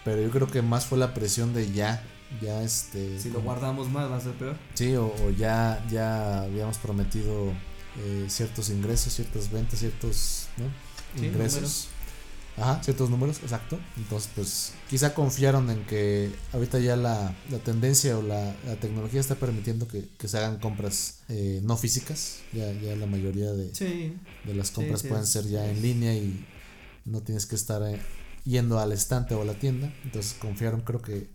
pero yo creo que más fue la presión de ya, ya este... si lo guardamos más va a ser peor. Sí, o, o ya, ya habíamos prometido eh, ciertos ingresos, ciertas ventas, ciertos ¿no? Sí, ingresos. números. Ajá, ciertos números, exacto. Entonces, pues quizá confiaron en que ahorita ya la, la tendencia o la, la tecnología está permitiendo que, que se hagan compras eh, no físicas. Ya, ya la mayoría de, Sí, de las compras sí, pueden ser ya en línea y no tienes que estar eh, yendo al estante o a la tienda. Entonces confiaron creo que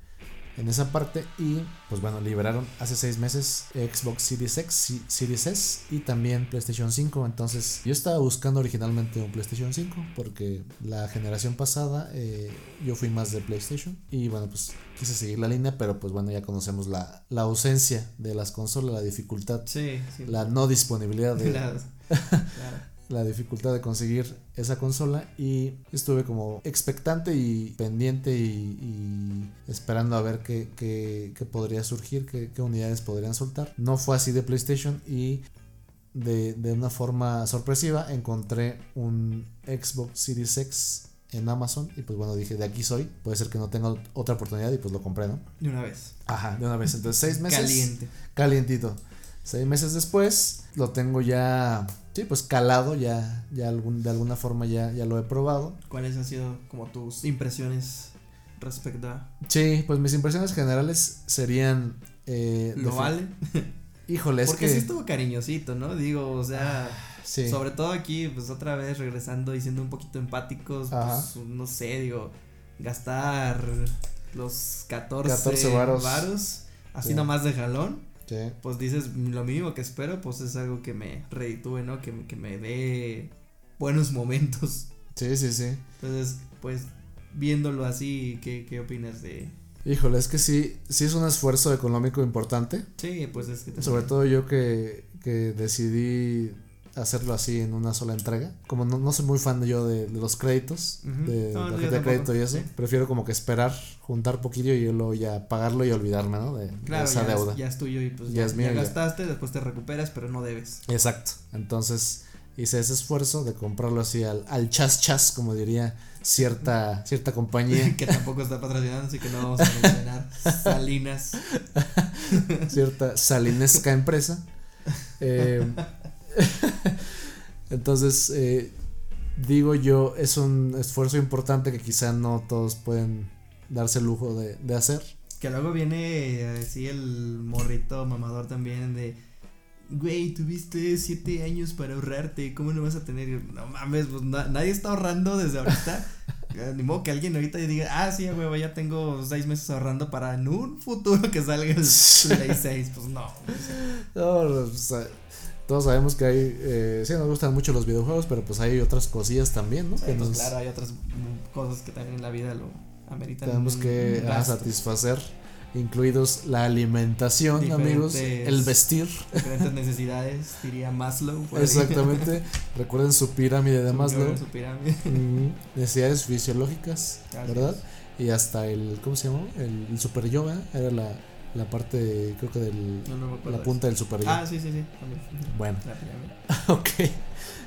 en esa parte y pues bueno, liberaron hace seis meses Xbox Series X, Series S y también PlayStation 5. Entonces yo estaba buscando originalmente un PlayStation 5 porque la generación pasada eh, yo fui más de PlayStation y bueno pues quise seguir la línea pero pues bueno ya conocemos la, la ausencia de las consolas, la dificultad, sí, sí. la no disponibilidad de, [laughs] Las- [laughs] claro. La dificultad de conseguir esa consola y estuve como expectante y pendiente y, y esperando a ver qué, qué- qué podría surgir, qué, qué unidades podrían soltar. No fue así de PlayStation y de, de una forma sorpresiva encontré un Xbox Series X en Amazon y pues bueno dije de aquí soy, puede ser que no tenga otra oportunidad y pues lo compré, ¿no? De una vez. Ajá, de una vez, entonces seis meses Caliente. calientito. Seis meses después lo tengo ya, sí, pues calado, ya, ya algún, de alguna forma ya, ya lo he probado. ¿Cuáles han sido como tus impresiones respecto a Sí, pues mis impresiones generales serían... Eh, lo vale? [laughs] Híjole, es Porque que... sí estuvo cariñosito, ¿no? Digo, o sea, sí, sobre todo aquí, pues otra vez regresando y siendo un poquito empáticos, Ajá. pues no sé, digo, gastar los 14, 14 varos. varos, así Sí. nomás de jalón, sí, pues dices, lo mínimo que espero, pues es algo que me reditúe, ¿no? Que, me- que me dé buenos momentos. sí, sí, sí. Entonces, pues viéndolo así, ¿qué, qué opinas de...? Híjole, es que sí, sí es un esfuerzo económico importante. Sí, pues es que... también- Sobre todo yo que, que decidí hacerlo así en una sola entrega. Como no, no soy muy fan yo de, de los créditos, de No, yo tarjeta de crédito y eso, sí. prefiero como que esperar, juntar poquillo y luego ya pagarlo y olvidarme, ¿no? De, esa ya, deuda. Es, ya es tuyo y pues Ya ya, es mío, ya ya. gastaste, después te recuperas, pero no debes. Exacto. Entonces hice ese esfuerzo de comprarlo así al, al chas chas, como diría cierta, cierta compañía, [laughs] que tampoco está patrocinando, así que no vamos a mencionar [laughs] Salinas. cierta salinesca empresa. [laughs] Eh, [laughs] entonces, eh, digo yo, es un esfuerzo importante que quizá no todos pueden darse el lujo de, de hacer. Que luego viene así el morrito mamador también de. Güey, tuviste siete años para ahorrarte, ¿cómo no vas a tener? No mames, pues na- nadie está ahorrando desde ahorita. [laughs] Eh, Ni modo que alguien ahorita diga, ah, sí, güey, ya tengo seis meses ahorrando para en un futuro que salga el [laughs] Play 6. Pues no. No, o sea, todos sabemos que hay, eh, sí nos gustan mucho los videojuegos, pero pues hay otras cosillas también, ¿no? Sí, que pues nos claro, hay otras cosas que también en la vida lo ameritan. tenemos que satisfacer, incluidos la alimentación, Diferentes- amigos, el vestir. Diferentes [laughs] necesidades, diría Maslow. Exactamente. [laughs] Recuerden su pirámide de Su- Maslow. su pirámide. [laughs] Mm, necesidades fisiológicas, ¿verdad? Y hasta el, ¿cómo se llama? El, el super yoga era la, la parte, creo que del, No, no me acuerdo la punta del super. Ah, sí, sí, sí. también. Bueno, [laughs] ok.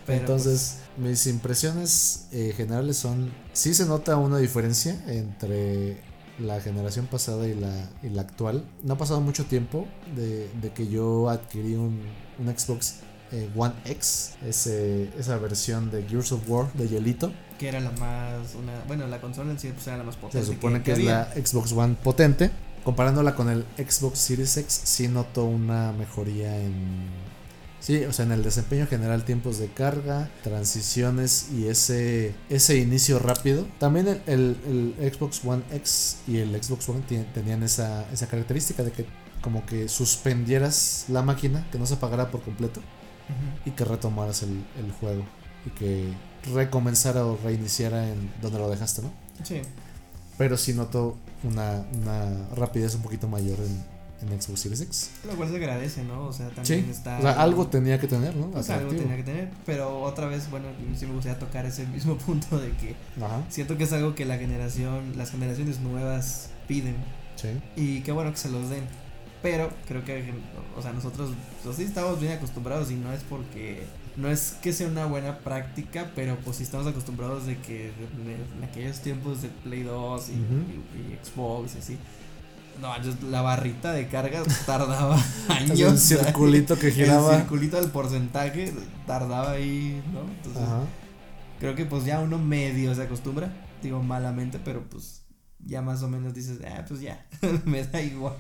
Pero, Entonces, mis impresiones eh, generales son, sí se nota una diferencia entre la generación pasada y la, y la actual. No ha pasado mucho tiempo de, de que yo adquirí un, un Xbox eh, One X, ese, esa versión de Gears of War de hielito. pues, que era la más. Una, bueno, la consola en sí pues, era la más potente. Se supone que, es había. la Xbox One potente. Comparándola con el Xbox Series X, sí noto una mejoría en. Sí, o sea, en el desempeño general, tiempos de carga, transiciones y ese, ese inicio rápido. También el, el- el Xbox One X y el Xbox One tenían esa, esa característica de que como que suspendieras la máquina, que no se apagara por completo y que retomaras el, el juego y que recomenzara o reiniciara en donde lo dejaste, ¿no? Sí. Pero sí noto una, una rapidez un poquito mayor en Xbox Series X. Lo cual se agradece, ¿no? O sea, también Sí, está. o sea, algo tenía que tener, ¿no? pues, algo Atractivo. tenía que tener. Pero otra vez, bueno, sí me gustaría tocar ese mismo [laughs] punto de que Ajá, siento que es algo que la generación, las generaciones nuevas piden. sí. Y qué bueno que se los den. Pero creo que, o sea, nosotros pues, sí estamos bien acostumbrados y no es porque, no es que sea una buena práctica, pero pues sí estamos acostumbrados de que en, aquellos tiempos de Play 2 y, Ujú. y- y Xbox y así. No, yo- la barrita de carga tardaba [laughs] años. un circulito que giraba. El circulito del porcentaje tardaba ahí, ¿no? Entonces, Ajá. creo que pues ya uno medio se acostumbra, digo malamente, pero pues ya más o menos dices, ah, pues ya, [laughs] me da igual.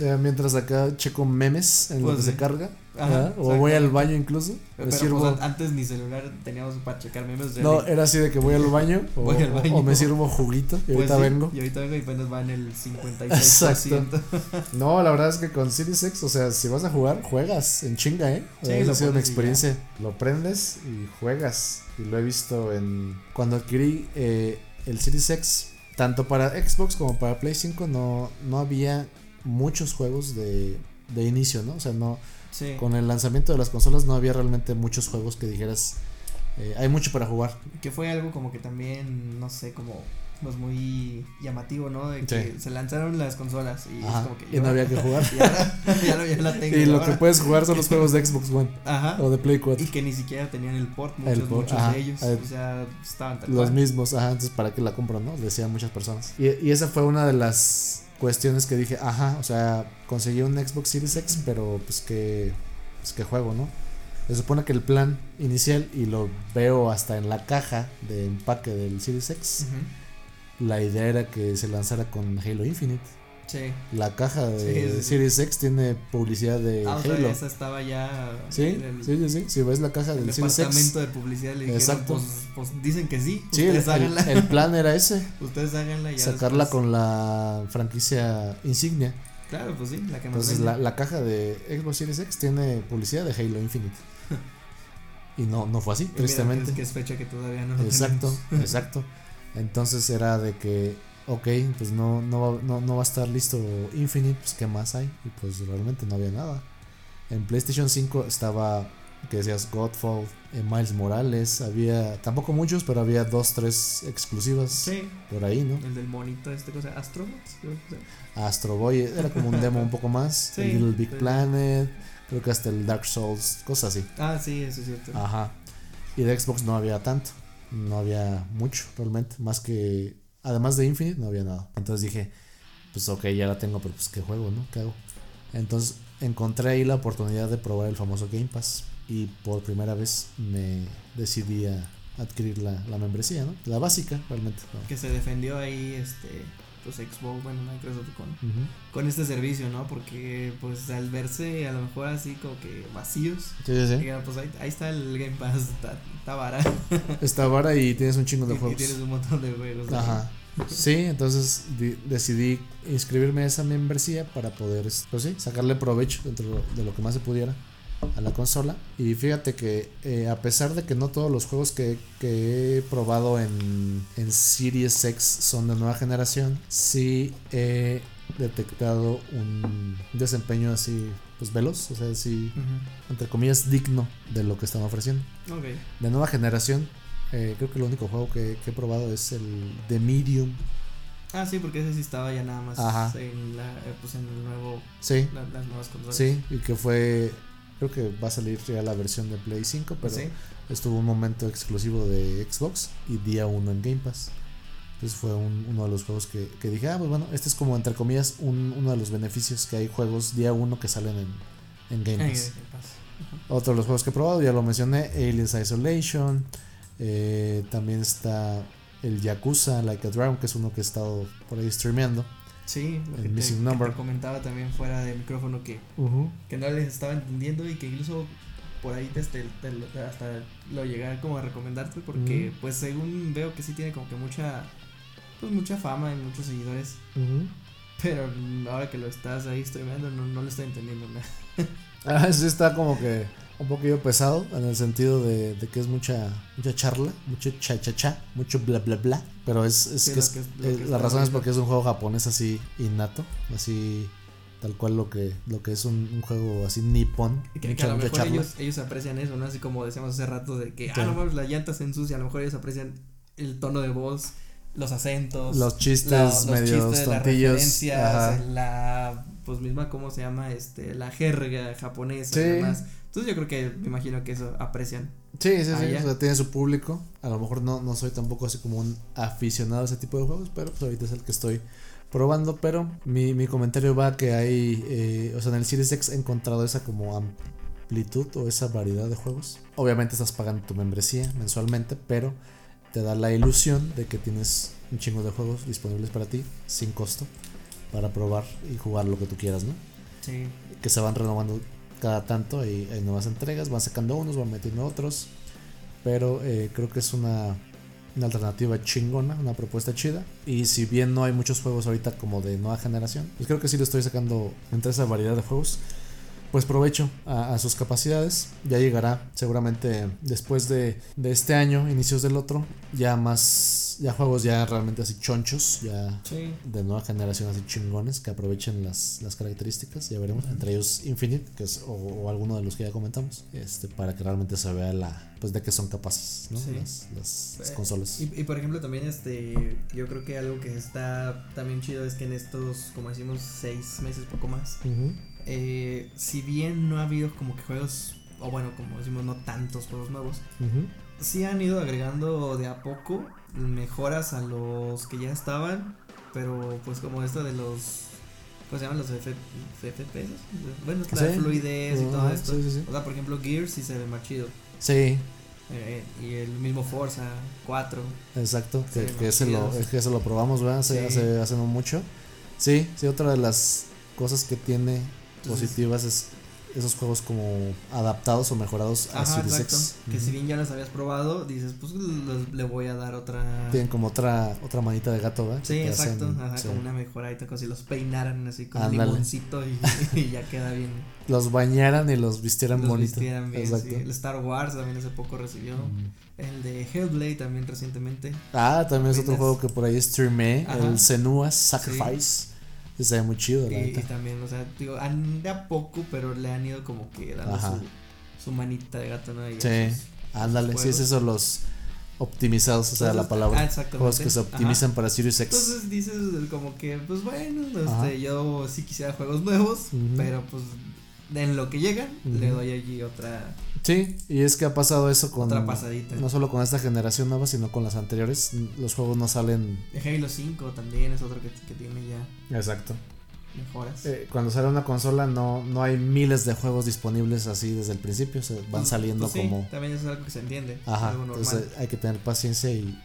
Eh, mientras acá checo memes en lo Pues que sí. se carga. Ajá, o voy al baño incluso. Pero me sirvo- an- antes ni celular teníamos para checar memes. de no, era así de que voy al baño. [laughs] O, Voy al baño. o me sirvo juguito y Pues ahorita sí, vengo. Y ahorita vengo y apenas va en el [laughs] 56%. Exacto. No, la verdad es que con Series X, o sea, si vas a jugar, juegas en chinga, ¿eh? Sí, Esa lo ha sido y experiencia. Lo prendes y juegas. Y lo he visto en. Cuando adquirí eh, el Series X, tanto para Xbox como para Play 5, no, no había muchos juegos de, de inicio, ¿no? O sea, no. Sí. Con el lanzamiento de las consolas no había realmente muchos juegos que dijeras. eh, hay mucho para jugar. Que fue algo como que también, no sé, como pues muy llamativo, ¿no? De que Sí. se lanzaron las consolas y Ajá, es como que y no había que jugar. Y ahora ya, lo- ya la [laughs] tengo. Y lo que puedes jugar son los juegos de Xbox One Ajá. o de Play 4. Y que ni siquiera tenían el port, muchos, El port, muchos ajá, de ellos. o sea, estaban tal Los cual. mismos, ajá, entonces para qué la compro, ¿no? Decían muchas personas. Y, y esa fue una de las cuestiones que dije, ajá, o sea, conseguí un Xbox Series X, pero pues que, pues que juego, ¿no? Se supone que el plan inicial, y lo veo hasta en la caja de empaque del Series X, la idea era que se lanzara con Halo Infinite. Sí. La caja de Sí. Series X tiene publicidad de Ah, o sea, Halo. esa estaba ya Sí, en el, sí, sí, sí. Si ves la caja el del Series X. departamento de publicidad le dijeron, Exacto. pues, pues dicen que sí, Sí, el, ustedes el- el plan era ese. [laughs] ustedes háganla ya sacarla después- con la franquicia insignia. Claro, pues sí, la que Entonces la, la caja de Xbox Series X tiene publicidad de Halo Infinite. [laughs] y no, no fue así, Y mira tristemente. Que es, que es fecha que todavía no lo Exacto, tenemos. [laughs] exacto. Entonces era de que, ok, pues no, no, va- no, no va a estar listo Infinite, pues qué más hay. Y pues realmente no había nada. En PlayStation 5 estaba, que decías, Godfall, eh, Miles Morales, había, tampoco muchos, pero había dos, tres exclusivas Sí, por ahí, ¿no? el del monito, este cosa, se- Astro Boy era como un demo un poco más. [laughs] Sí, el Little Big sí. Planet, creo que hasta el Dark Souls, cosas así. Ah, sí, eso es cierto. Ajá. Y de Xbox no había tanto. No había mucho realmente. Más que. Además de Infinite, no había nada. Entonces dije, pues ok, ya la tengo, pero pues qué juego, ¿no? ¿Qué hago? Entonces encontré ahí la oportunidad de probar el famoso Game Pass. Y por primera vez me decidí a adquirir la, la membresía, ¿no? La básica, realmente. ¿no? Que se defendió ahí, este, pues Xbox, bueno, Microsoft con, Ujú. con este servicio, ¿no? Porque, pues, al verse a lo mejor así como que vacíos, Sí, sí, sí. digan, pues ahí, ahí está el Game Pass, está, está barato. Está vara y tienes un chingo y, de [laughs] y juegos. tienes un montón de juegos. Ajá. Sí, entonces decidí inscribirme a esa membresía para poder, pues sí, sacarle provecho dentro de lo que más se pudiera a la consola. Y fíjate que eh, a pesar de que no todos los juegos que, que he probado en, en Series X son de nueva generación, sí he detectado un desempeño así, pues veloz, o sea, así, Ujú. entre comillas, digno de lo que están ofreciendo Ok. de nueva generación, eh, creo que el único juego que, que he probado es el The Medium. Ah, sí, porque ese sí estaba ya nada más Ajá. en la, eh, pues en el nuevo, Sí, la- las nuevas consolas. sí, y que fue, creo que va a salir ya la versión de Play 5, pero Sí. estuvo un momento exclusivo de Xbox y día uno en Game Pass. Entonces fue un- uno de los juegos que, que dije, ah, pues bueno, este es como entre comillas un- uno de los beneficios que hay juegos día uno que salen en, en Game Ay, Pass. Game Pass. Otro de los juegos que he probado, ya lo mencioné, Aliens Isolation. Eh, también está el Yakuza Like a Dragon, que es uno que he estado por ahí streameando. Sí, lo El que te, Missing que Number. te comentaba también fuera de micrófono que, que no les estaba entendiendo y que incluso por ahí te, te- te- hasta lo llegar como a recomendarte porque pues según veo que sí tiene como que mucha pues mucha fama y muchos seguidores. Pero ahora que lo estás ahí streameando no, no le estoy entendiendo nada [laughs] Ah, sí está como que un poquillo pesado en el sentido de, de que es mucha mucha charla, mucho cha cha cha, mucho bla bla bla. Pero es, es Sí, que es- que eh, la razón es porque es un juego japonés así innato, así tal cual lo que, lo que es un, un juego así nipón. Que, que a lo mejor ellos, ellos aprecian eso, ¿no? Así como decíamos hace rato de que, ah, no mames, la llanta se ensucia, a lo mejor ellos aprecian el tono de voz, los acentos, los chistes lo- medios chistes, las tontillos. referencias, Ajá. la pues misma cómo se llama este la jerga japonesa Sí. y demás. Entonces yo creo que me imagino que eso aprecian. Sí, sí, sí, o sea, tiene su público. A lo mejor no, no soy tampoco así como un aficionado a ese tipo de juegos, pero pues ahorita es el que estoy probando. Pero mi, mi comentario va que hay, eh, o sea, en el Series X he encontrado esa como amplitud o esa variedad de juegos. Obviamente estás pagando tu membresía mensualmente, pero te da la ilusión de que tienes un chingo de juegos disponibles para ti sin costo para probar y jugar lo que tú quieras, ¿no? Sí. que se van renovando cada tanto hay, hay nuevas entregas, van sacando unos, van metiendo otros, pero eh, creo que es una, una alternativa chingona, una propuesta chida, y si bien no hay muchos juegos ahorita como de nueva generación, pues creo que sí le estoy sacando entre esa variedad de juegos, pues provecho a, a sus capacidades, ya llegará seguramente después de, de este año, inicios del otro, ya más, ya juegos ya realmente así chonchos, ya Sí. de nueva generación así chingones que aprovechen las, las características, ya veremos, entre ellos Infinite, que es, o, o alguno de los que ya comentamos, este, para que realmente se vea la, pues de qué son capaces, ¿no? Sí. Las, las- las consolas. Y, y por ejemplo también este yo creo que algo que está también chido es que en estos como decimos seis meses poco más. Eh, si bien no ha habido como que juegos o bueno como decimos no tantos juegos nuevos Ujú. sí han ido agregando de a poco mejoras a los que ya estaban pero pues como esto de los ¿cómo se llaman los FPS? bueno la Sí. fluidez y todo esto sí, sí, sí. o sea por ejemplo Gears sí se ve más chido Sí, eh, y el mismo Forza 4 exacto, que, que ese lo, que ese lo probamos, ¿verdad? Hace, hace, hace no mucho. Sí, sí, otra de las cosas que tiene Entonces- positivas es esos juegos como adaptados o mejorados a Ajá, Series. X. Que si bien ya los habías probado, dices, pues le voy a dar otra. Tienen como otra, otra manita de gato, ¿verdad? Sí, Que exacto. hacen- Ajá, sí. como una mejorita, como si los peinaran así con Ándale. limoncito y, [laughs] y ya queda bien. Los bañaran y los vistieran los bonito. vistieran bien. Exacto. sí. El Star Wars también hace poco recibió. Mm. El de Hellblade también recientemente. Ah, también es otro juego que por ahí streamé, Ajá. el Senua's Sacrifice. Se ve muy chido, Y, la y neta. también, o sea, digo, de a poco, pero le han ido como que dando su, su manita de gato, ¿no? Y Sí. Ándale, sí es eso, los optimizados, o sea, la palabra. ah, exactamente. juegos que se Ajá. optimizan para Series X. Entonces dices como que, pues bueno, Ajá. este, yo sí quisiera juegos nuevos, pero pues en lo que llegan, Ujú. le doy allí otra, Sí, y es que ha pasado eso con. otra pasadita. No solo con esta generación nueva, sino con las anteriores. Los juegos no salen. Halo 5 también es otro que, que tiene ya Exacto. mejoras. Eh, cuando sale una consola, no, no hay miles de juegos disponibles así desde el principio. Se van Pues- saliendo pues sí, como. También es algo que se entiende. Ajá, algo normal. entonces hay que tener paciencia y,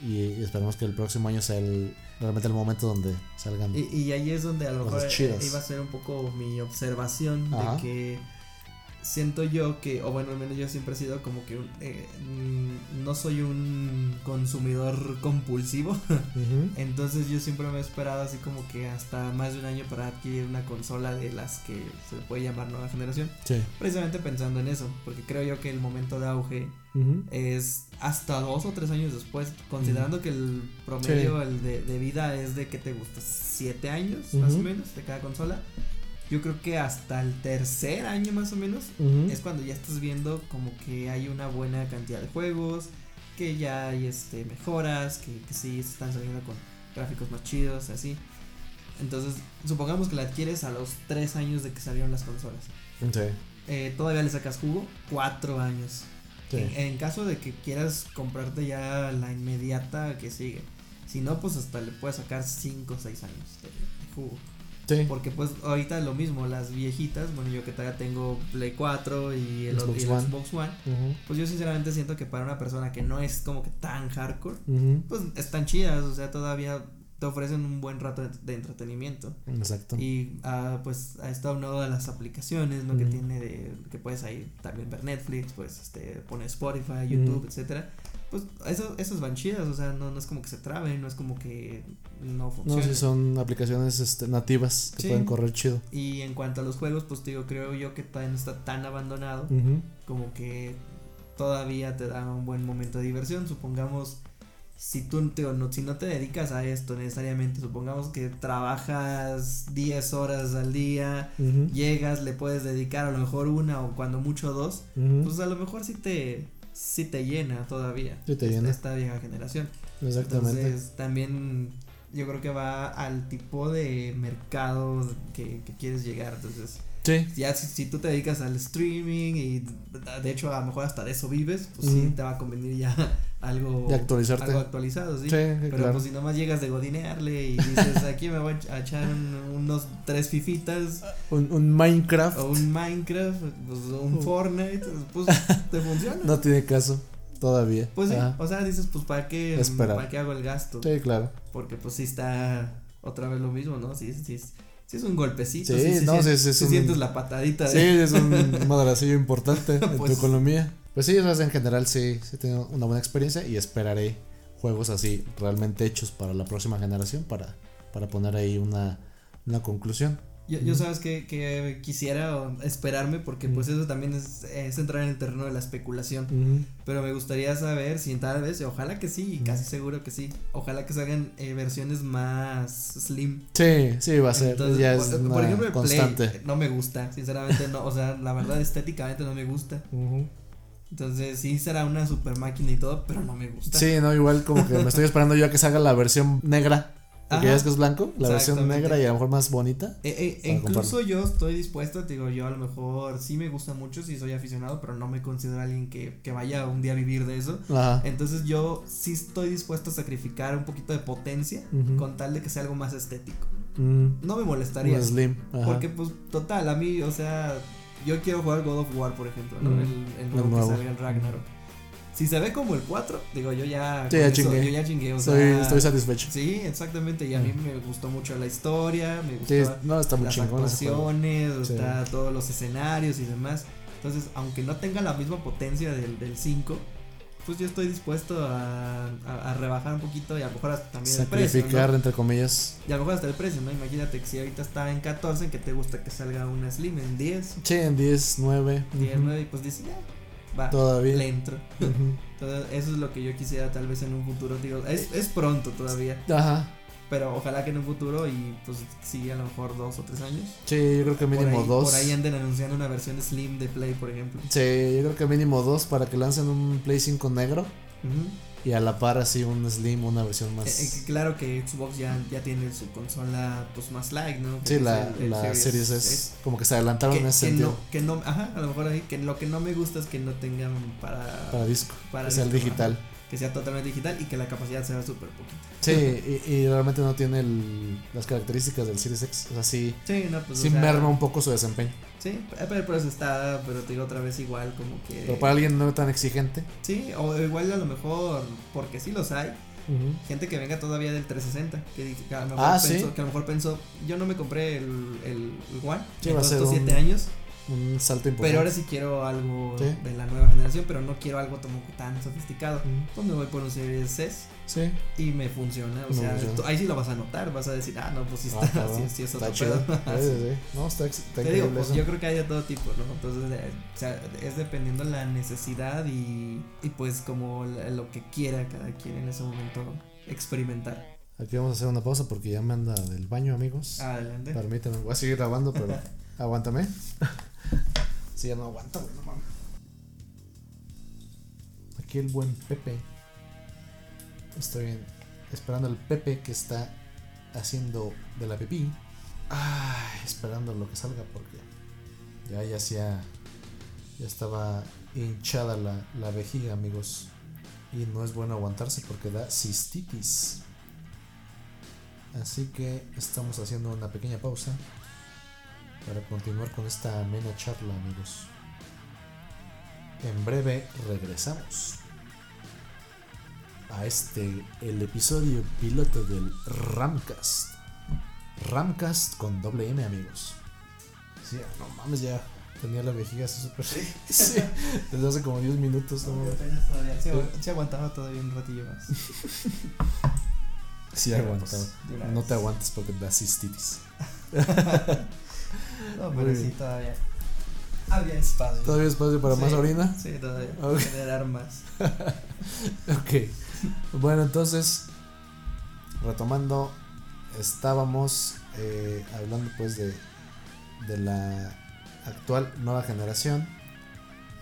y esperemos que el próximo año sea el, realmente el momento donde salgan. Y, y ahí es donde a lo mejor iba a ser un poco mi observación Ajá. de que siento yo que, o bueno, al menos yo siempre he sido como que un, eh, mm, no soy un consumidor compulsivo. [laughs] Entonces yo siempre me he esperado así como que hasta más de un año para adquirir una consola de las que se le puede llamar nueva generación. Sí. Precisamente pensando en eso, porque creo yo que el momento de auge es hasta dos o tres años después, considerando que el promedio el de, de vida es de que te gusta siete años más o menos de cada consola. Yo creo que hasta el tercer año más o menos es cuando ya estás viendo como que hay una buena cantidad de juegos, que ya hay este mejoras, que, que sí se están saliendo con gráficos más chidos, así. Entonces, supongamos que la adquieres a los tres años de que salieron las consolas. Sí. Eh, todavía le sacas jugo, cuatro años. Sí. En, en caso de que quieras comprarte ya la inmediata que sigue. Si no, pues hasta le puedes sacar 5 o 6 años de, de jugo. Sí. Porque pues ahorita lo mismo, las viejitas, bueno yo que todavía tengo Play 4 y el, Xbox y el One. Xbox One, pues yo sinceramente siento que para una persona que no es como que tan hardcore, Ujú. pues están chidas, o sea, todavía te ofrecen un buen rato de, de entretenimiento. Exacto. Y ah, pues a esta una de las aplicaciones ¿no? que tiene de que puedes ahí también ver Netflix, pues este poner Spotify, YouTube, etcétera. Pues eso, esos van chidas, o sea, no, no es como que se traben, no es como que no No, funcione. sí son aplicaciones este, nativas que Sí. pueden correr chido. Y en cuanto a los juegos, pues te digo, creo yo que todavía no está tan abandonado, como que todavía te da un buen momento de diversión. Supongamos si tú te, no, si no te dedicas a esto necesariamente, supongamos que trabajas 10 horas al día, llegas, le puedes dedicar a lo mejor una o cuando mucho dos, pues a lo mejor sí te, sí te llena todavía. Sí te esta- llena. Esta vieja generación. Exactamente. Entonces también yo creo que va al tipo de mercado que, que quieres llegar. Entonces, sí, ya si, si tú te dedicas al streaming y de hecho a lo mejor hasta de eso vives, pues sí te va a convenir ya [laughs] algo, de actualizarte. algo actualizado, ¿sí? Sí, Pero claro. pues si nomás llegas de godinearle y dices, aquí me voy a echar un- unos tres fifitas un, un Minecraft o un Minecraft, pues un Uh. Fortnite, pues [laughs] te funciona. no tiene caso todavía. Pues sí, Ajá. o sea, dices, pues para qué, Esperar. para qué hago el gasto, Sí, claro. porque pues sí está otra vez lo mismo, ¿no? Sí, sí, sí, sí es un golpecito, Sí, sí, sí, no, sí, sí, sí, es sí un- sientes la patadita Sí, de, es un [laughs] madracillo importante [laughs] en Pues- tu economía. Pues sí, o sea, en general sí, sí he tenido una buena experiencia y esperaré juegos así realmente hechos para la próxima generación para, para poner ahí una, una conclusión. Yo, yo sabes que, que quisiera esperarme porque pues eso también es, es entrar en el terreno de la especulación. Pero me gustaría saber si tal vez, ojalá que sí, y casi seguro que sí. Ojalá que salgan eh, versiones más slim. Sí, sí, va a ser. Entonces, ya por, es por ejemplo, el constante. Play eh, no me gusta, sinceramente no, o sea, la verdad estéticamente no me gusta. Entonces sí será una super máquina y todo, pero no me gusta. Sí, no, igual como que me estoy esperando yo a que salga la versión negra. Porque Ajá. ya es que es blanco, la versión negra y a lo mejor más bonita. Eh, eh, incluso yo estoy dispuesto, te digo, yo a lo mejor sí me gusta mucho, sí soy aficionado, pero no me considero alguien que, que vaya un día a vivir de eso. Ajá. Entonces yo sí estoy dispuesto a sacrificar un poquito de potencia con tal de que sea algo más estético. Mm, No me molestaría. slim. Porque pues total, a mí, o sea, yo quiero jugar God of War, por ejemplo, ¿no? Mm, El, el nuevo, el nuevo. que salga el Ragnarok. Si se ve como el 4, digo, yo ya Sí, ya eso- chingué. yo ya chingué, o Estoy, sea, estoy satisfecho. Sí, exactamente, y a mí me gustó mucho la historia, me gustó Sí, no, está muy las chingón actuaciones, Sí. está todos los escenarios y demás. Entonces, aunque no tenga la misma potencia del, del 5, pues yo estoy dispuesto a, a, a rebajar un poquito y a lo mejor hasta también el precio. Sacrificar, ¿no? entre comillas. Y a lo mejor hasta el precio, ¿no? Imagínate que si ahorita está en 14, que te gusta que salga una Slim en 10, Sí, en 10, 9. 10, ujú, 9, y pues dices, ya, va, Todavía. le entro. Entonces, [laughs] eso es lo que yo quisiera tal vez en un futuro, digo, es, es pronto todavía, Ajá. pero ojalá que en un futuro y pues sí, a lo mejor dos o tres años. Sí, yo creo que mínimo por ahí, dos. Por ahí anden anunciando una versión Slim de Play, por ejemplo. Sí, yo creo que mínimo dos para que lancen un Play 5 negro Ujú. Y a la par así un Slim, una versión Eh, más. eh, claro que Xbox ya, ya tiene su consola pues más light, ¿no? Sí, es la, el- el la Series S. S. Como que se adelantaron Que, en ese que sentido. no, que no, ajá, a lo mejor ahí, que lo que no me gusta es que no tengan para, Para disco. para sea el digital. ajá, que sea totalmente digital y que la capacidad sea súper poquita. Sí, y, y realmente no tiene el- las características del Series X. O sea, sí, Sí, no, pues. o sí sea, merma un poco su desempeño. Sí, pero por eso está, pero te digo otra vez igual, como que. Pero para alguien no tan exigente. Sí, o igual a lo mejor, porque sí los hay, gente que venga todavía del 360, que, que a lo mejor Ah, pensó, sí. que a lo mejor pensó, yo no me compré el, el, el One Sí, en estos un- 7 años, Un salto importante. pero ahora sí quiero algo Sí. de la nueva generación, pero no quiero algo tan sofisticado. Ujú. Pues me voy por un Series S Sí. y me funciona, o sea, tú- ahí sí lo vas a notar, vas a decir, ah, no, pues sí Ah, está, [laughs] cabrón. sí, es otro pedo. No, está, está Te digo, pues yo creo que hay de todo tipo, ¿no? Entonces, eh, o sea, es dependiendo la necesidad y, y pues como lo que quiera cada quien en ese momento experimentar. Aquí vamos a hacer una pausa porque ya me anda del baño, amigos. Adelante. Permíteme, voy a seguir grabando, pero [laughs] aguántame. Sí, ya no aguanto, güey, no. Aquí el buen Pepe. Estoy esperando al Pepe que está haciendo de la pipí. Ay, esperando lo que salga porque ya ya hacía ya estaba hinchada la, la vejiga, amigos. Y no es bueno aguantarse porque da cistitis. Así que estamos haciendo una pequeña pausa para continuar con esta amena charla, amigos. En breve regresamos a este, el episodio piloto del Ramcast. Ramcast con doble M, amigos. Sí, no mames, ya tenía la vejiga así súper. Sí, [laughs] desde hace como 10 minutos. no mames. Sí, sí aguantaba todavía un ratillo más. [laughs] Sí, aguantaba. pues, No te aguantes porque da cistitis. [laughs] No, pero sí, todavía. Había espacio. ¿Todavía espacio para más orina? Sí, todavía. Ok. Generar más. [laughs] Ok. bueno, entonces, retomando, estábamos eh, hablando pues de, de la actual nueva generación.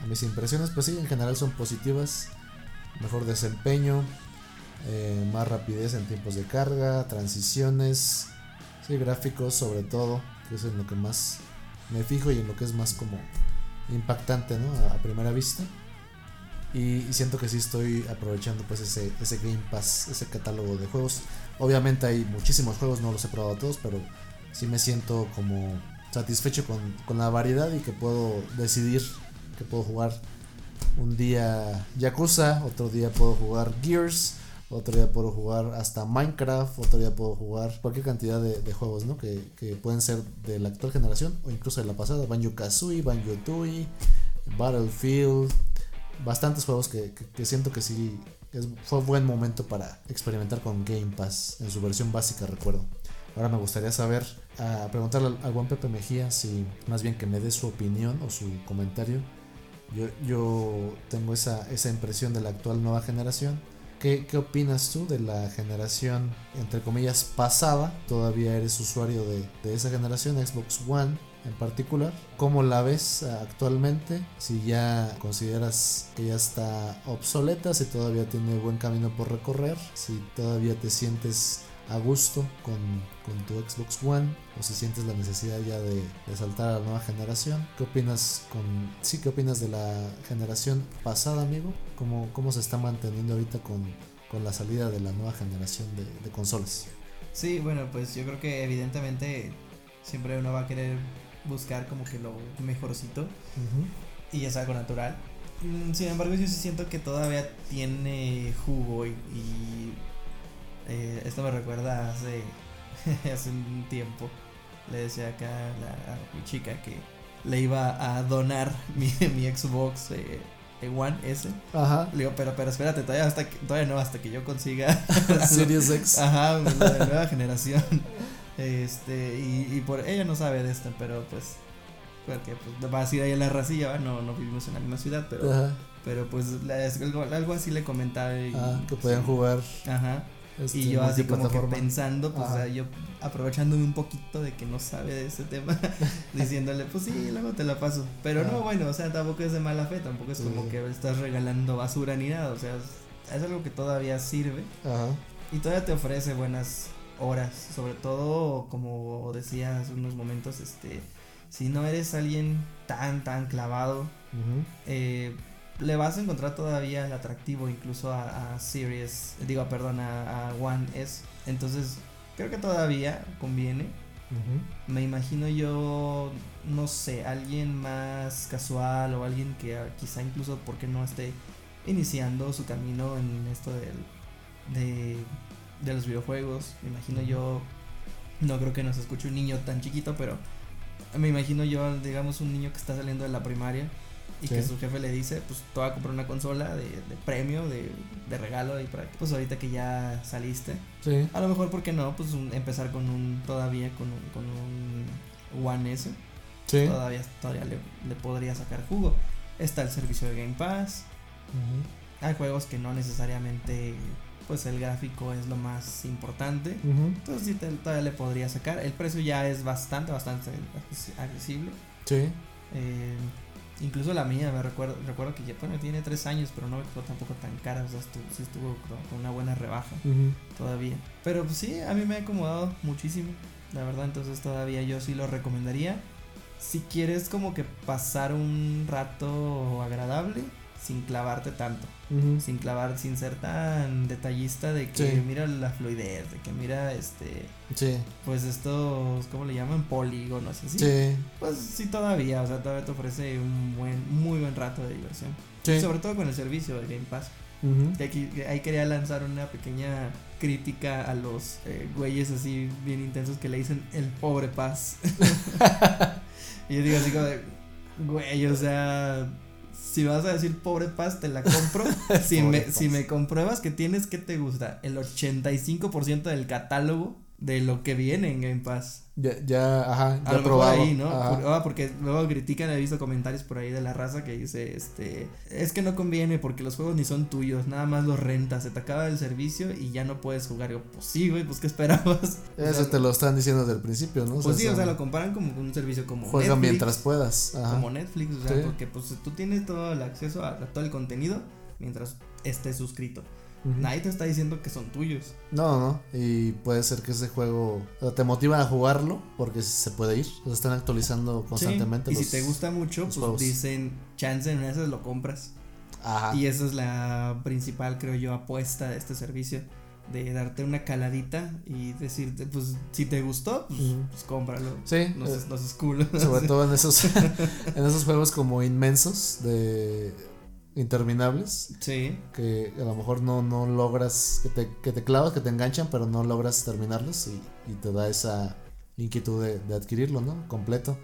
Mis impresiones, pues sí, en general son positivas. Mejor desempeño, eh, más rapidez en tiempos de carga, transiciones, sí, gráficos sobre todo, que es lo que más me fijo y en lo que es más como impactante, ¿no? A, primera vista. Y, siento que sí estoy aprovechando pues ese, ese Game Pass, ese catálogo de juegos. Obviamente hay muchísimos juegos, no los he probado todos, pero sí me siento como satisfecho con, con la variedad y que puedo decidir que puedo jugar un día Yakuza, otro día puedo jugar Gears, otro día puedo jugar hasta Minecraft, otro día puedo jugar cualquier cantidad de, juegos, ¿no? Que, pueden ser de la actual generación o incluso de la pasada, Banjo Kazooie, Banjo Tooie, Battlefield, bastantes juegos que, siento que sí es, fue buen momento para experimentar con Game Pass en su versión básica, recuerdo. Ahora me gustaría saber, preguntarle al, buen Pepe Mejía si más bien que me dé su opinión o su comentario. Yo, yo tengo esa, esa impresión de la actual nueva generación ¿Qué, opinas tú de la generación, entre comillas, pasada? Todavía eres usuario de, esa generación, Xbox One en particular. ¿Cómo la ves actualmente? Si ya consideras que ya está obsoleta, si todavía tiene buen camino por recorrer, si todavía te sientes a gusto con, tu Xbox One o si sientes la necesidad ya de, saltar a la nueva generación. ¿Qué opinas con sí qué opinas de la generación pasada, amigo? ¿Cómo, cómo se está manteniendo ahorita con, la salida de la nueva generación de, consolas? Sí, bueno, pues yo creo que evidentemente siempre uno va a querer buscar como que lo mejorcito y es algo natural. Mm, sin embargo, yo sí siento que todavía tiene jugo y eh, esto me recuerda hace, [laughs] hace un tiempo. Le decía acá a, mi chica que le iba a donar [laughs] mi, mi Xbox eh, One S. Ajá. Le digo, pero, pero espérate, todavía, hasta que, todavía no, hasta que yo consiga [laughs] Series X. Ajá, la nueva generación. Este, y, y por ella no sabe de esto, pero pues porque pues va a ir ahí en la racilla, no, no vivimos en la misma ciudad, pero pero pues algo, algo, así le comentaba ah, que podían jugar. Ajá. Este, y yo así como que pensando, pues yo aprovechándome un poquito de que no sabe de ese tema, [laughs] diciéndole, pues sí, luego te la paso. Pero no, bueno, o sea, tampoco es de mala fe, tampoco es como que estás regalando basura ni nada, o sea, es, algo que todavía sirve y todavía te ofrece buenas horas, sobre todo como decía hace unos momentos, este, si no eres alguien tan, tan clavado, eh, le vas a encontrar todavía el atractivo incluso a, Series, digo, perdón, a, One S. Entonces, creo que todavía conviene. Me imagino yo, no sé, alguien más casual o alguien que quizá incluso porque no esté iniciando su camino en esto de, de los videojuegos. Me imagino yo, no creo que nos escuche un niño tan chiquito, pero me imagino yo, digamos, un niño que está saliendo de la primaria y que su jefe le dice, pues te voy a comprar una consola de, de premio, de, de, regalo, y para pues ahorita que ya saliste, sí. a lo mejor, ¿por qué no? Pues empezar con un, todavía con un, con un One S, sí. todavía, todavía le, le, podría sacar jugo. Está el servicio de Game Pass, hay juegos que no necesariamente, pues el gráfico es lo más importante, entonces sí, todavía le podría sacar, el precio ya es bastante, bastante accesible. Sí. Eh, Incluso la mía, me recuerdo, recuerdo que ya, bueno, tiene tres años, pero no fue tampoco tan cara, o sea, estuvo, sí estuvo con una buena rebaja todavía. Pero pues sí, a mí me ha acomodado muchísimo, la verdad, entonces todavía yo sí lo recomendaría. Si quieres como que pasar un rato agradable, sin clavarte tanto, sin clavar, sin ser tan detallista de que mira la fluidez, de que mira este, sí. pues estos, ¿cómo le llaman? Polígonos, así. Sí. Pues sí todavía, o sea, todavía te ofrece un buen, muy buen rato de diversión. Sí. Sobre todo con el servicio de Game Pass. aquí, ahí quería lanzar una pequeña crítica a los eh, güeyes así bien intensos que le dicen el pobre Paz. [laughs] [laughs] y yo digo así como de, güey, o sea si vas a decir pobre paz, te la compro. [laughs] si, me, si me compruebas que tienes, ¿qué te gusta? El 85% del catálogo de lo que viene en Game Pass. Ya, ya, ajá, A ya lo mejor probado. ahí, ¿no? Por- ah, porque luego critican, he visto comentarios por ahí de la raza que dice, este, es que no conviene porque los juegos ni son tuyos, nada más los rentas, se te acaba el servicio y ya no puedes jugar. Yo, pues sí, güey, pues ¿qué esperabas? O [laughs] Eso sea, te lo están diciendo desde el principio, ¿no? Pues sí, o sea, lo comparan como con un servicio como juegan Netflix, mientras puedas. Ajá. como Netflix, o sea, Sí. porque pues tú tienes todo el acceso a, a todo el contenido mientras estés suscrito. Nadie te está diciendo que son tuyos. No, no, y puede ser que ese juego te motiva a jugarlo porque se puede ir, o sea, están actualizando constantemente. Sí, Y los- si te gusta mucho, pues juegos. dicen, chance en esas lo compras. Ajá. Y esa es la principal, creo yo, apuesta de este servicio. De darte una caladita y decirte, pues, si te gustó, pues, pues cómpralo. Sí, No eh, seas, no seas culo. sobre todo en esos, [laughs] en esos juegos como inmensos de interminables Sí, que a lo mejor no, no logras, que te, que te clavas, que te enganchan, pero no logras terminarlos y, y te da esa inquietud de, de adquirirlo, ¿no? Completo.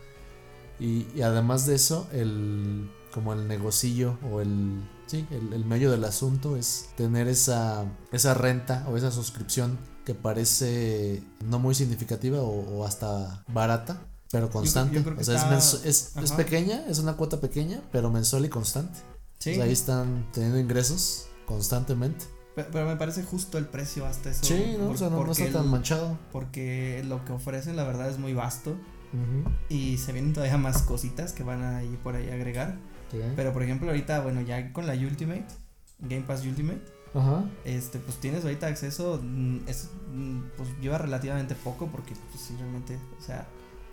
Y, y además de eso, el como el negocillo o el sí, el, el medio del asunto es tener esa, esa renta o esa suscripción que parece no muy significativa o, o hasta barata, pero constante. yo o sea, es, está- es, pequeña, es una cuota pequeña, pero mensual y constante. Sí. O sea, ahí están teniendo ingresos constantemente. Pe- Pero, me parece justo el precio hasta eso. Sí, ¿no? por- o sea, no, está tan el- manchado. Porque lo que ofrecen, la verdad, es muy vasto. Y se vienen todavía más cositas que van a ir por ahí a agregar. Sí. Pero, por ejemplo, ahorita, bueno, ya con la Ultimate, Game Pass Ultimate. Ajá. este pues tienes ahorita acceso mm, es mm, pues lleva relativamente poco porque pues sí, realmente o sea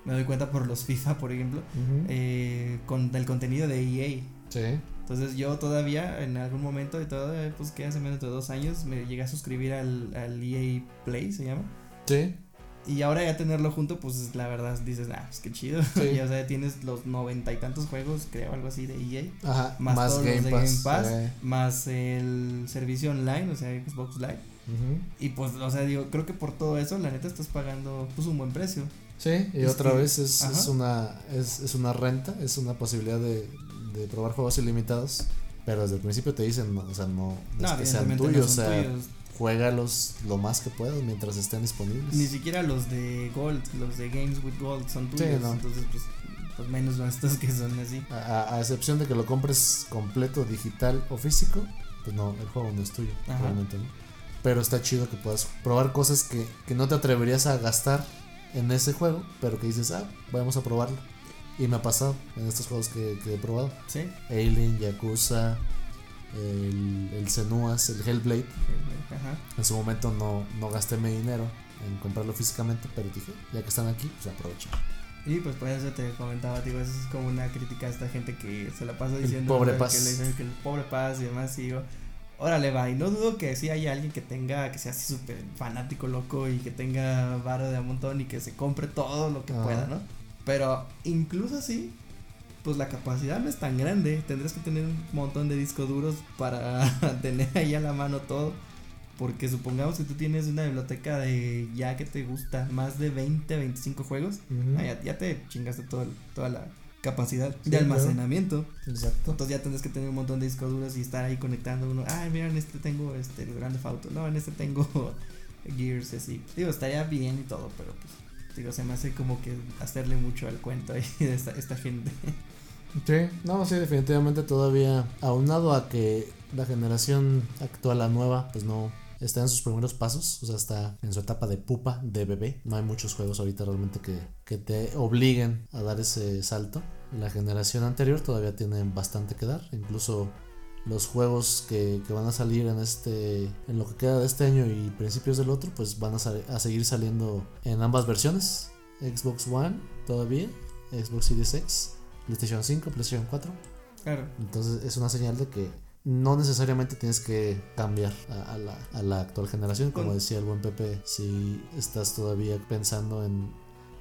me doy cuenta por los [laughs] FIFA por ejemplo eh, con el contenido de EA Sí. Entonces yo todavía en algún momento y todo eh, pues que hace menos de dos años me llegué a suscribir al, al EA Play se llama Sí. y ahora ya tenerlo junto pues la verdad dices ah pues qué chido Sí. [laughs] ya o sea tienes los noventa y tantos juegos creo algo así de EA Ajá. Más Más, todos los de Pass. Game Pass. más el servicio online o sea Xbox Live. Y pues, o sea, digo, creo que por todo eso, la neta, estás pagando pues un buen precio. Sí, y Es otra que- vez es, es una es, es una renta, es una posibilidad de, de probar juegos ilimitados, pero desde el principio te dicen, no, o sea, no, no es que sean evidentemente no tuyos, o sea, tuyos. juégalos lo más que puedas mientras estén disponibles. Ni siquiera los de Gold, los de Games with Gold son Sí, tuyos. no. Entonces, pues, pues menos son [laughs] estos que son así. A, a- a excepción de que lo compres completo, digital o físico, pues no, el juego no es tuyo, Ajá. realmente no. Pero está chido que puedas probar cosas que, que no te atreverías a gastar en ese juego, pero que dices, ah, vamos a probarlo. Y me ha pasado en estos juegos que, que he probado. Sí. Alien, Yakuza, el, el Senuas, el Hellblade. Ajá. En su momento no, no gasté mi dinero en comprarlo físicamente, pero dije, ya que están aquí, pues aprovecho. Y pues por eso te comentaba, digo, eso es como una crítica a esta gente que se la pasa diciendo pobre que Paz. le dicen que el pobre paz y demás, y digo, órale va, y no dudo que sí haya alguien que tenga, que sea así súper fanático, loco, y que tenga varo de a montón y que se compre todo lo que Ajá. pueda, ¿no? Pero incluso así, pues la capacidad no es tan grande, tendrás que tener un montón de discos duros para [laughs] tener ahí a la mano todo. Porque supongamos que tú tienes una biblioteca de ya que te gusta más de 20, 25 juegos, Ah, ya, ya te chingaste todo toda la capacidad Sí, de claro. almacenamiento. Exacto. Entonces ya tendrás que tener un montón de discos duros y estar ahí conectando uno. Ay, mira, en este tengo este el Grand Theft Auto. No, en este tengo [laughs] Gears así. Digo, estaría bien y todo, pero pues digo, se me hace como que hacerle mucho al cuento ahí de esta, gente. Sí, no, sí, definitivamente todavía, aunado a que la generación actual, la nueva, pues no está en sus primeros pasos, o sea, está en su etapa de pupa, de bebé. No hay muchos juegos ahorita realmente que, que te obliguen a dar ese salto. La generación anterior todavía tiene bastante que dar, incluso los juegos que, que van a salir en este en lo que queda de este año y principios del otro pues van a, sal- a seguir saliendo en ambas versiones. Xbox One todavía Xbox Series X PlayStation 5 PlayStation 4 Claro. entonces es una señal de que no necesariamente tienes que cambiar a, a la, a la actual generación. Como Con- decía el buen Pepe si estás todavía pensando en,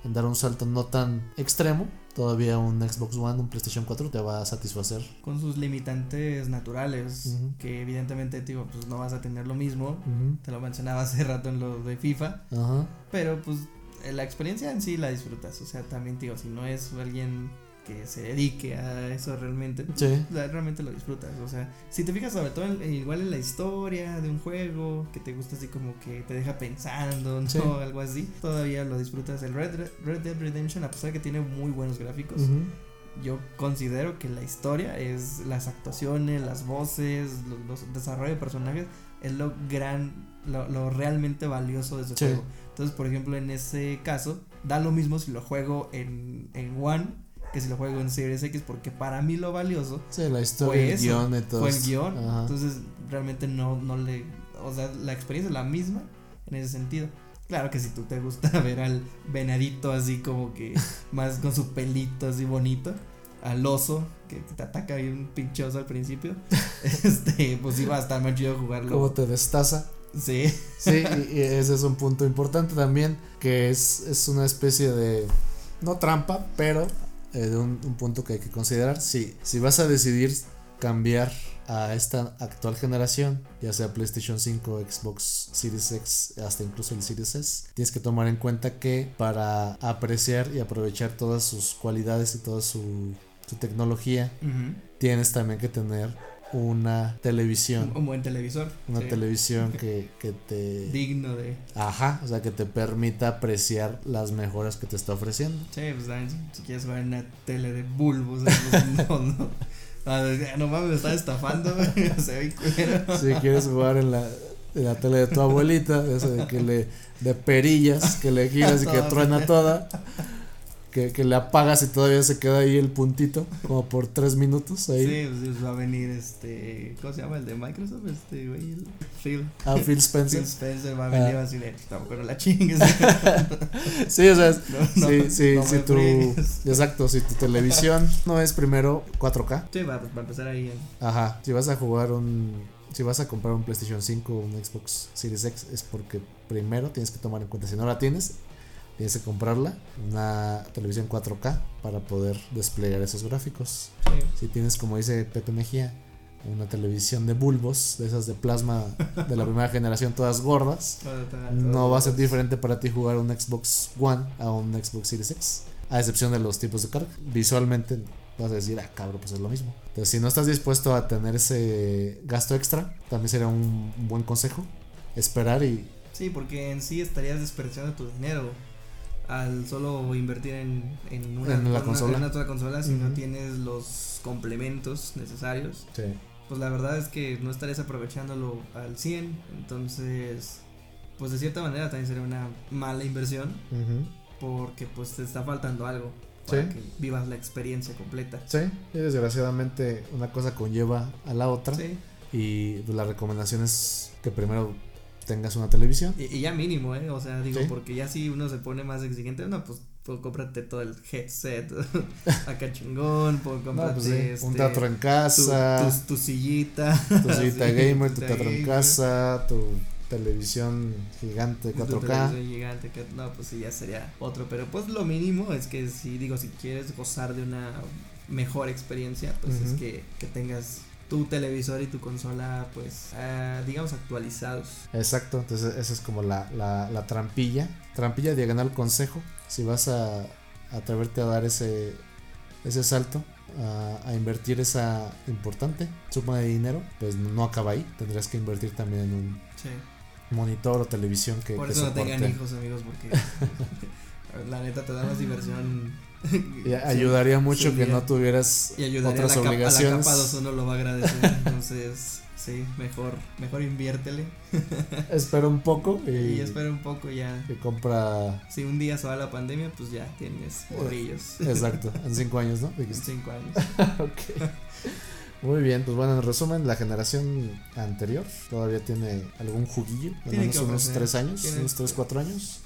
en dar un salto no tan extremo todavía un Xbox One un PlayStation 4 te va a satisfacer Con sus limitantes naturales, que evidentemente, digo, pues no vas a tener lo mismo. Te lo mencionaba hace rato en lo de FIFA. Ajá. Pero pues eh, la experiencia en sí la disfrutas. O sea, también digo, si no es alguien que se dedique a eso realmente, Sí. realmente lo disfrutas. O sea, si te fijas sobre todo en- igual en la historia de un juego, que te gusta así como que te deja pensando, ¿no? Sí. [laughs] Algo así, todavía lo disfrutas. El Red, Red Dead Redemption, a pesar de que tiene muy buenos gráficos, Ujú. yo considero que la historia es las actuaciones, las voces, los, los desarrollo de personajes, es lo gran, lo, lo realmente valioso de ese Sí. juego. Entonces, por ejemplo, en ese caso, da lo mismo si lo juego en, en One que si lo juego en Series X, porque para mí lo valioso Sí, la historia, Fue el guion fue el guion. Ajá. Entonces, realmente no, no le. O sea, la experiencia es la misma en ese sentido. Claro que si tú te gusta [laughs] ver al venadito así como que [laughs] más con su pelito así bonito, al oso que te ataca bien pinchoso al principio, [laughs] este, pues va a estar más chido jugarlo. Cómo te destaza. Sí, Sí, y, y ese es un punto importante también, que es, es una especie de, no trampa, pero eh, de un, un punto que hay que considerar. Si, si vas a decidir cambiar a esta actual generación, ya sea PlayStation 5, Xbox Series X, hasta incluso el Series S, tienes que tomar en cuenta que para apreciar y aprovechar todas sus cualidades y toda su, su tecnología, tienes también que tener una televisión. un, un buen televisor. Una sí. televisión [laughs] que, que te... Digno de. Ajá, o sea, que te permita apreciar las mejoras que te está ofreciendo. Sí, pues también, si, quieres jugar en una tele de bulbos, pues, [laughs] no, no. Ah, no mames, me está estafando, [laughs] se ve culero. Si quieres jugar en la, en la tele de tu abuelita, eso de que le de perillas, que le giras y que truena toda, que, que le apagas y todavía se queda ahí el puntito, como por tres minutos ahí. Sí, pues va a venir este. ¿Cómo se llama el de Microsoft? Este, güey, el Phil. A Phil Spencer. Phil Spencer va a venir Ah. así de. Tampoco no la chingues. [laughs] Sí, o sea, es- [laughs] No, no, sí, sí, no si tu, exacto, si tu televisión no es primero 4K, Sí, va, va a empezar ahí. en- Ajá, si vas a jugar un. Si vas a comprar un PlayStation 5 o un Xbox Series X, es porque primero tienes que tomar en cuenta, si no la tienes, tienes que comprarla, una televisión 4K para poder desplegar esos gráficos. Sí. Si tienes, como dice Pepe Mejía, una televisión de bulbos, de esas de plasma de la primera generación, todas gordas, [laughs] no va a ser diferente para ti jugar un Xbox One a un Xbox Series X. A excepción de los tipos de carga. Visualmente vas a decir, ah, cabrón, pues es lo mismo. Entonces, si no estás dispuesto a tener ese gasto extra, también sería un buen consejo. Esperar y. Sí, porque en sí estarías desperdiciando tu dinero al solo invertir en, en una, En la una- consola. en sola consola si no tienes los complementos necesarios. Sí. Pues la verdad es que no estarías aprovechándolo al 100, entonces pues de cierta manera también sería una mala inversión porque pues te está faltando algo para Sí. que vivas la experiencia completa. Sí, y desgraciadamente una cosa conlleva a la otra. Sí, Y pues, la recomendación es que primero tengas una televisión. y, y ya mínimo, ¿eh? O sea, digo, Sí. porque ya si uno se pone más exigente, no, pues, pues cómprate todo el headset [laughs] acá chingón, pues, No, cómprate pues, sí, este, un teatro en tu, casa. tu, tu sillita, tu [laughs] sillita Sí, gamer, tu teatro en casa, tu televisión gigante tu 4K. televisión gigante, que no, pues sí, ya sería otro, pero pues lo mínimo es que si, digo, si quieres gozar de una mejor experiencia, pues es que, que tengas tu televisor y tu consola, pues, ah, digamos, actualizados. Exacto, entonces esa es como la, la, la trampilla. Trampilla diagonal consejo. Si vas a atreverte a dar ese, ese salto, a, a invertir esa importante suma de dinero, pues no acaba ahí. Tendrás que invertir también en un Sí. monitor o televisión que, Por que eso no tengan hijos, amigos, porque [laughs] la neta te da más diversión. [laughs] Y ayudaría mucho sí, que no tuvieras Y ayudaría a otras la, capa- a la obligaciones. capa 2 uno lo va a agradecer. [laughs] Entonces, sí, mejor, mejor inviértele. [laughs] Espera un poco y, Y espera un poco ya. y compra. Si un día se va la pandemia, pues ya tienes morrillos. Exacto, en cinco años, ¿no? En Dijiste. cinco años. Ok. Muy bien, pues bueno, en resumen, la generación anterior todavía tiene algún juguillo, al menos unos ofrecer. tres años, Tiene- unos tres, cuatro años.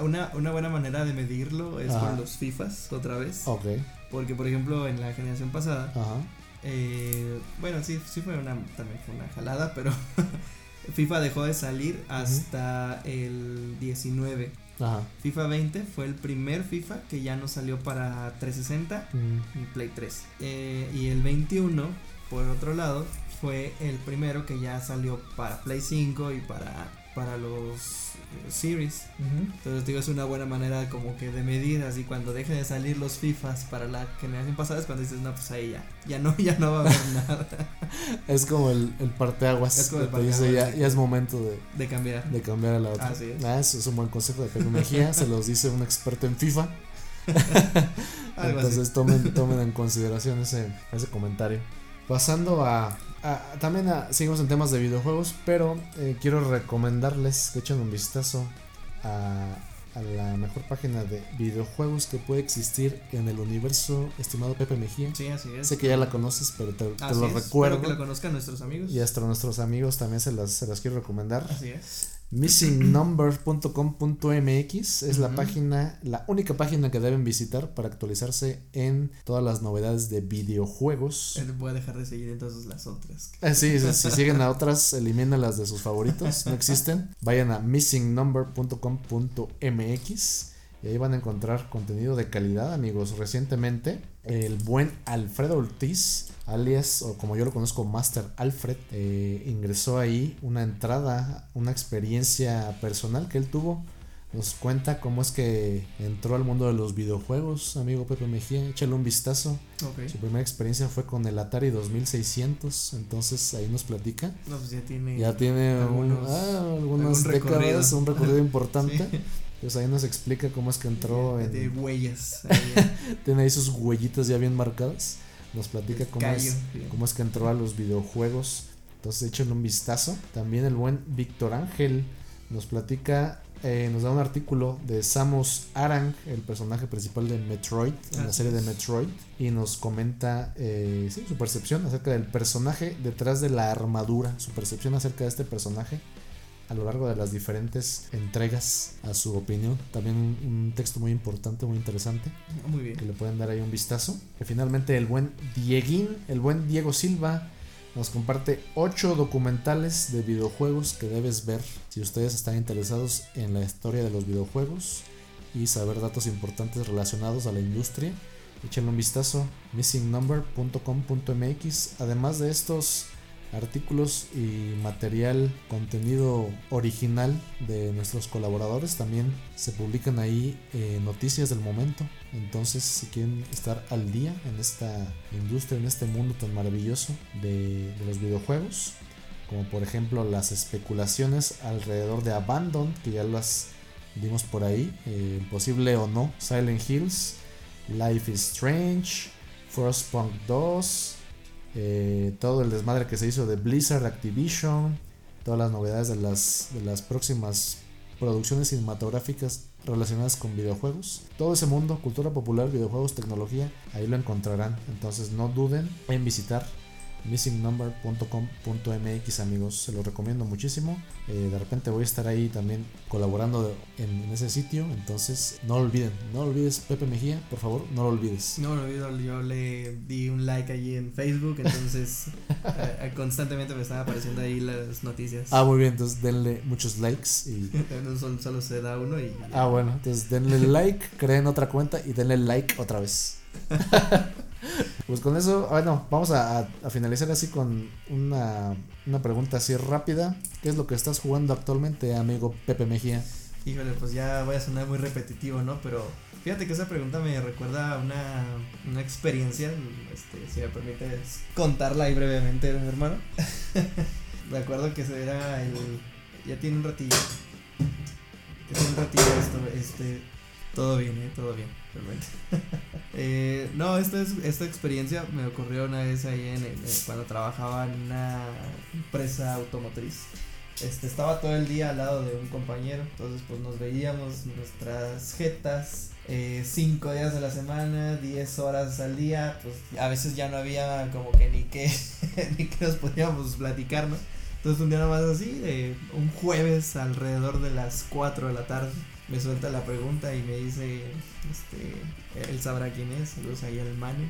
Una, una buena manera de medirlo es Ajá. con los FIFAs, otra vez. Ok, Porque, por ejemplo, en la generación pasada, ajá, eh, bueno, sí, sí fue una, también fue una jalada, pero [laughs] FIFA dejó de salir hasta el 19. ajá. FIFA 20 fue el primer FIFA que ya no salió para 360 Mm, y Play 3. Eh, y el 21, por otro lado, fue el primero que ya salió para Play 5 y para, para los series. Entonces digo, es una buena manera como que de medir, así cuando dejen de salir los FIFAs para la generación pasada es cuando dices, no, pues ahí ya, ya no, ya no va a haber nada. [laughs] es como el, el parteaguas. Es como el parteaguas. Dice, ya, ya, es momento de, de cambiar. De cambiar a la otra. Así es. Ah, eso es un buen consejo de tecnología, [laughs] se los dice un experto en FIFA. [laughs] Entonces tomen, tomen en consideración ese, ese comentario. Pasando a Ah, también ah, seguimos en temas de videojuegos, pero eh, quiero recomendarles que echen un vistazo a, la mejor página de videojuegos que puede existir en el universo, estimado Pepe Mejía. Sí, así es. Sé que ya la conoces, pero te, lo recuerdo. Espero que la conozcan nuestros amigos. Y hasta nuestros amigos también se las, se las quiero recomendar. Así es missingnumber.com.mx es la página, la única página que deben visitar para actualizarse en todas las novedades de videojuegos. Voy a dejar de seguir entonces las otras. Eh, sí, si [laughs] siguen a otras, las de sus favoritos, no existen. Vayan a missingnumber.com.mx y ahí van a encontrar contenido de calidad, amigos. Recientemente, el buen Alfredo Ortiz, alias, o como yo lo conozco, Master Alfred, eh, ingresó ahí una entrada, una experiencia personal que él tuvo. Nos cuenta cómo es que entró al mundo de los videojuegos, amigo Pepe Mejía. Échale un vistazo. Su primera experiencia fue con el Atari 2600. Entonces ahí nos platica. No, pues ya tiene. Ya tiene algunos, ah, algunas décadas, un recorrido [laughs] importante. Pues ahí nos explica cómo es que entró en. De huellas. [laughs] Tiene ahí sus huellitas ya bien marcadas. Nos platica cómo es, cómo es que entró a los videojuegos. Entonces échenle un vistazo. También el buen Víctor Ángel nos platica, eh, nos da un artículo de Samus Aran, el personaje principal de Metroid, en la serie de Metroid, y nos comenta eh, su percepción acerca del personaje detrás de la armadura, su percepción acerca de este personaje a lo largo de las diferentes entregas a su opinión. También un, texto muy importante, muy interesante. Ah, muy bien. Que le pueden dar ahí un vistazo. Que finalmente el buen Dieguín, el buen Diego Silva, nos comparte 8 documentales de videojuegos que debes ver si ustedes están interesados en la historia de los videojuegos y saber datos importantes relacionados a la industria. Échenle un vistazo, missingnumber.com.mx. Además de estos artículos y material, contenido original de nuestros colaboradores. También se publican ahí eh, noticias del momento. Entonces, si quieren estar al día en esta industria, en este mundo tan maravilloso de, los videojuegos, como por ejemplo las especulaciones alrededor de Abandon, que ya las vimos por ahí, eh, posible o no, Silent Hills, Life is Strange, Frostpunk 2, eh, todo el desmadre que se hizo de Blizzard Activision, todas las novedades de las, de las próximas producciones cinematográficas relacionadas con videojuegos. Todo ese mundo, cultura popular, videojuegos, tecnología, ahí lo encontrarán. Entonces no duden en visitar missingnumber.com.mx amigos, se lo recomiendo muchísimo. Eh, de repente voy a estar ahí también colaborando en, ese sitio, entonces no lo olviden, no lo olvides Pepe Mejía, por favor, no lo olvides. No lo olvido, yo le di un like allí en Facebook, entonces [laughs] eh, eh, constantemente me están apareciendo ahí las noticias. Ah, muy bien, entonces denle muchos likes y... [laughs] solo, solo se da uno y... Ah, bueno, entonces denle like, creen otra cuenta y denle like otra vez. [laughs] Pues con eso, bueno, vamos a, finalizar así con una, una, pregunta así rápida. ¿Qué es lo que estás jugando actualmente, amigo Pepe Mejía? Híjole, pues ya voy a sonar muy repetitivo, ¿no? Pero fíjate que esa pregunta me recuerda a una, una experiencia, este, si me permites contarla ahí brevemente, mi hermano. [laughs] me acuerdo que era el... Ya tiene un ratillo. Tiene un ratillo esto, este... Todo bien, ¿eh? Todo bien. [laughs] eh, no, esta, es, esta experiencia me ocurrió una vez ahí en, cuando trabajaba en una empresa automotriz. Este, estaba todo el día al lado de un compañero, entonces pues nos veíamos nuestras jetas eh, cinco días de la semana, 10 horas al día, pues a veces ya no había como que ni que, [laughs] ni que nos podíamos platicar, ¿no? Entonces un día nada más así, un jueves alrededor de las 4 de la tarde, me suelta la pregunta y me dice, este, él sabrá quién es, saludos ahí al Manu.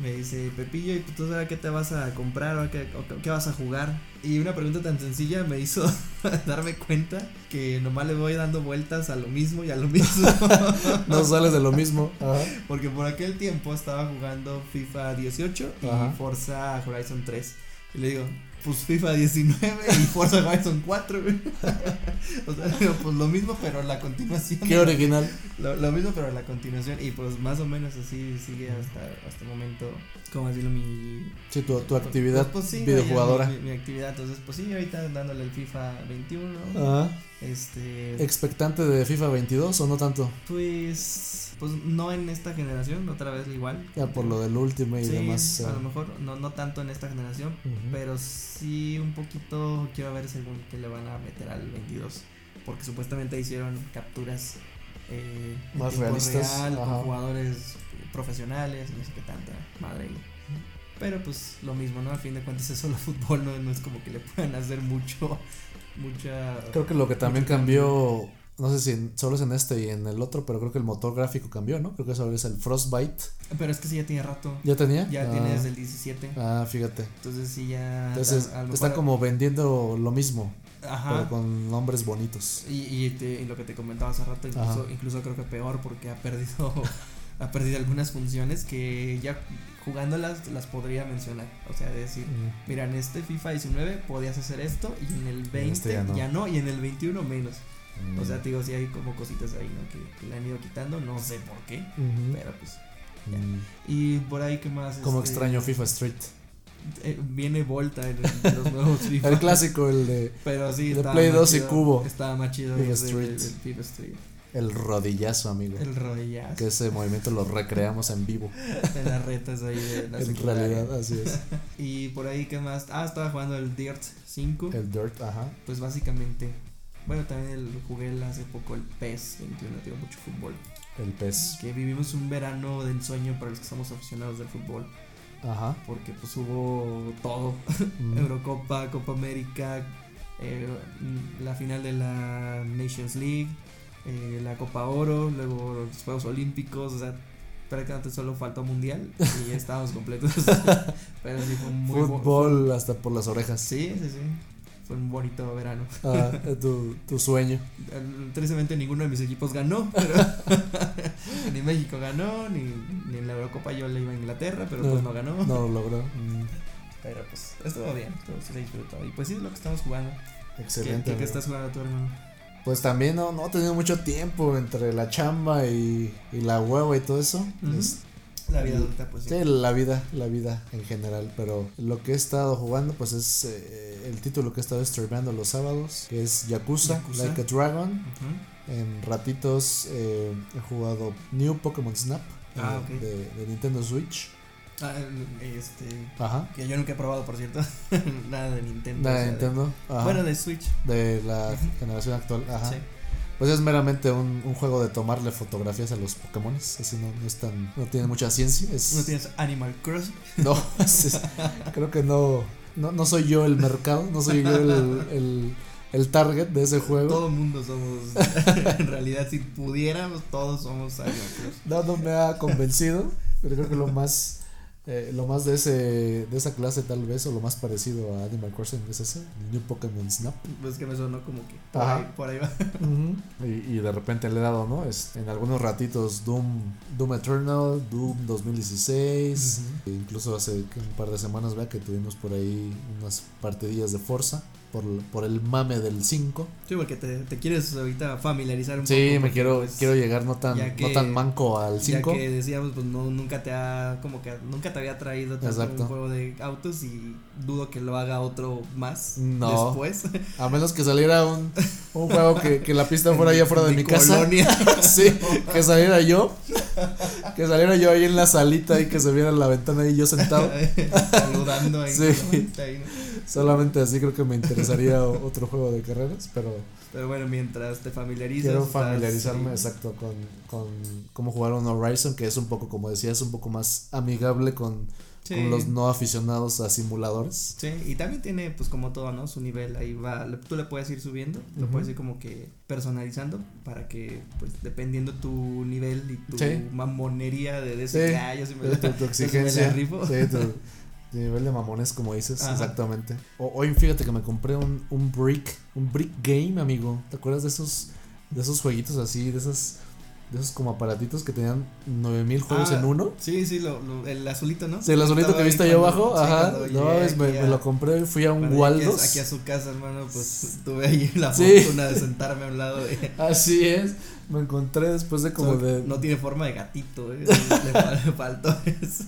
Me dice, Pepillo, ¿y tú sabes qué te vas a comprar o qué, qué vas a jugar? Y una pregunta tan sencilla me hizo [laughs] darme cuenta que nomás le voy dando vueltas a lo mismo y a lo mismo. [laughs] no sales de lo mismo. Porque por aquel tiempo estaba jugando FIFA 18 y Forza Horizon 3. Y le digo, pues FIFA 19 y Forza Horizon 4, güey. [laughs] o sea, digo, pues lo mismo, pero la continuación. Qué original. Lo, lo mismo, pero la continuación. Y pues más o menos así sigue hasta, hasta el momento. ¿Cómo decirlo? Mi. Sí, tu, tu actividad Pues, pues sí, videojugadora. Mi, mi- mi actividad. Entonces, pues sí, ahorita dándole el FIFA 21. Ajá. Este. ¿Expectante de FIFA 22 o no tanto? Pues. Pues no en esta generación, otra vez igual. Ya por lo del Ultimate y Sí, demás. a lo mejor no, no tanto en esta generación, pero sí un poquito quiero ver según que le van a meter al 22. Porque supuestamente hicieron capturas eh, Más realistas, real, con jugadores profesionales, no sé qué tanta madre. Pero pues lo mismo, ¿no? A fin de cuentas es solo [laughs] fútbol, no, no es como que le puedan hacer mucho, mucha... Creo que lo que también cambió, no sé si en- solo es en este y en el otro, pero creo que el motor gráfico cambió, ¿no? Creo que eso es el Frostbite. Pero es que sí ya tiene rato. ¿Ya tenía? Ya ah, tiene desde el 17. Ah, fíjate. Entonces sí ya... Entonces a- a lo están como vendiendo lo mismo, Ajá. pero con nombres bonitos. Y, y, te- y lo que te comentaba hace rato, incluso, Ajá. incluso creo que peor porque ha perdido [laughs] ha perdido algunas funciones que ya jugándolas las podría mencionar. O sea, decir, Mm. mira, en este FIFA 19 podías hacer esto y en el 20 este ya, no. y en el 21 menos. O sea, Mm. te digo, sí hay como cositas ahí, ¿no? Que, que le han ido quitando, no sé por qué, pero pues. Mm. Y por ahí, ¿qué más? Como Este, extraño FIFA Street. eh, viene Volta en, en los nuevos [laughs] FIFA. El clásico, el de Pero sí, de estaba Play más 2 y Cubo. Estaba más chido FIFA Street. del FIFA Street. el rodillazo, amigo. El rodillazo. Que ese movimiento lo recreamos en vivo. [laughs] En las retas ahí de la en secundaria. realidad, así es. [laughs] Y por ahí, ¿qué más? Ah, estaba jugando el Dirt 5. El Dirt, ajá. Pues básicamente. Bueno, también el, jugué hace poco el PES 21, digo, mucho fútbol. El pez. Que vivimos un verano de ensueño para los que somos aficionados del fútbol. Ajá. Porque pues hubo todo. Mm. [laughs] Eurocopa, Copa América, eh, mm, la final de la Nations League, eh, la Copa Oro, luego los Juegos Olímpicos, o sea, prácticamente solo faltó Mundial y ya estábamos completos. [laughs] [laughs] Pero sí fue muy Fútbol hasta por las orejas. Sí, sí, sí. Fue un bonito verano. Ah, tu, tu sueño. Tristemente ninguno de mis equipos ganó, [laughs] pero [laughs] ni México ganó, ni, ni en la Eurocopa yo le iba a Inglaterra, pero pues no ganó. No lo logró. Mm, Pero pues estuvo bien, estuvo, se disfrutó. Y pues sí, es lo que estamos jugando. ¿Qué, Excelente. qué- estás jugando tú, hermano? Pues también no, no he tenido mucho tiempo entre la chamba y, y la hueva y todo eso. Es- La vida adulta, pues sí. sí, la vida, la vida en general. Pero lo que he estado jugando, pues es eh, el título que he estado streameando los sábados, que es Yakuza, Yakuza. Like a Dragon. Ujú. En ratitos eh, he jugado New Pokémon Snap Ah, eh, de, de Nintendo Switch. Ah, este. Ajá. Que yo nunca he probado, por cierto. [laughs] Nada de Nintendo. Nada de Nintendo. Ajá. Bueno, de Switch. de la generación actual. Ajá. Sí. Pues es meramente un, un juego de tomarle fotografías a los Pokémon. Así no, no es tan. No tiene mucha ciencia. Es, ¿No tienes Animal Crossing? [laughs] no, es- es- creo que no, no. No soy yo el mercado. No soy yo el, el, el target de ese juego. Todo el mundo somos. [laughs] en realidad, si pudiéramos, todos somos Animal Crossing. No, no me ha convencido. Pero creo que lo más. Eh, lo más de ese de esa clase tal vez o lo más parecido a Animal Crossing es ese el New Pokémon Snap. Pues que me sonó como que por, Ajá. ahí, por ahí va. [laughs] y, y de repente le he dado no es, en algunos ratitos Doom Doom Eternal Doom 2016 e incluso hace un par de semanas vea que tuvimos por ahí unas partidillas de Forza por, por el mame del 5 Sí, porque te, te quieres ahorita familiarizar un sí poco. me porque, quiero pues, quiero llegar no tan ya que- no tan manco al Ya 5 que decíamos, pues no, nunca te ha, como que nunca te había traído un juego de autos y dudo que lo haga otro más No. después. A menos que saliera un, un juego que, que la pista fuera [laughs] allá fuera de mi, casa. colonia. [laughs] Sí, que saliera yo. Que saliera yo ahí en la salita y que se viera la ventana y yo sentado. [laughs] Saludando ahí. Sí. ahí, ¿no? Solamente así creo que me interesaría [laughs] otro juego de carreras, pero Pero bueno, mientras te familiarizas. quiero familiarizarme exacto con, con cómo jugar un Horizon, que es un poco, como decías, un poco más amigable con, Sí. con los no aficionados a simuladores. Sí, y también tiene, pues como todo, ¿no? Su nivel, ahí va, tú le puedes ir subiendo, lo puedes ir como que personalizando para que, pues, dependiendo tu nivel y tu Sí. mamonería de decir, Sí. "Ah, yo sí me [laughs] Tu, tu yo sí me la exigencia. rifo". Sí, tu, [laughs] tu nivel de mamones, como dices, Ajá. exactamente. O- hoy fíjate que me compré un, un brick, un brick game, amigo. ¿Te acuerdas de esos, de esos jueguitos así, de esas de esos como aparatitos que tenían 9000 juegos Ah, en uno. Sí, sí, lo, lo- el azulito, ¿no? Sí, el azulito que viste ahí abajo, sí, ajá. No, es, me, lo compré, fui a un Waldos. Aquí a su casa, hermano, pues tuve ahí la [laughs] Sí. fortuna de sentarme a un lado de. Así es, me encontré después de como de No tiene forma de gatito, ¿eh? Le, fal- le [laughs] faltó eso.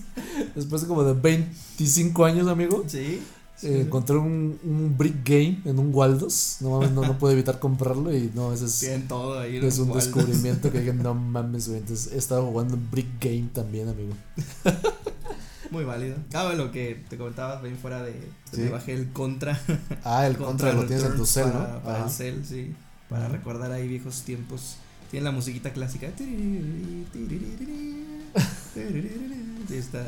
después de como de 25 años, amigo. Sí. sí, eh, sí. encontré un, un Brick Game en un Waldos. No mames, no, no pude evitar comprarlo y no, ese es, Tienen todo ahí. es un Waldos. descubrimiento que dije, no [laughs] mames, güey. Entonces he estado jugando en Brick Game también, amigo. Muy válido. Ah, lo que te comentabas, ven fuera de. Sí. Me bajé el contra. Ah, el [laughs] contra, lo tienes en tu cel, ¿no? Para, el cel, sí. Para recordar ahí viejos tiempos. Tiene la musiquita clásica. [laughs] Está.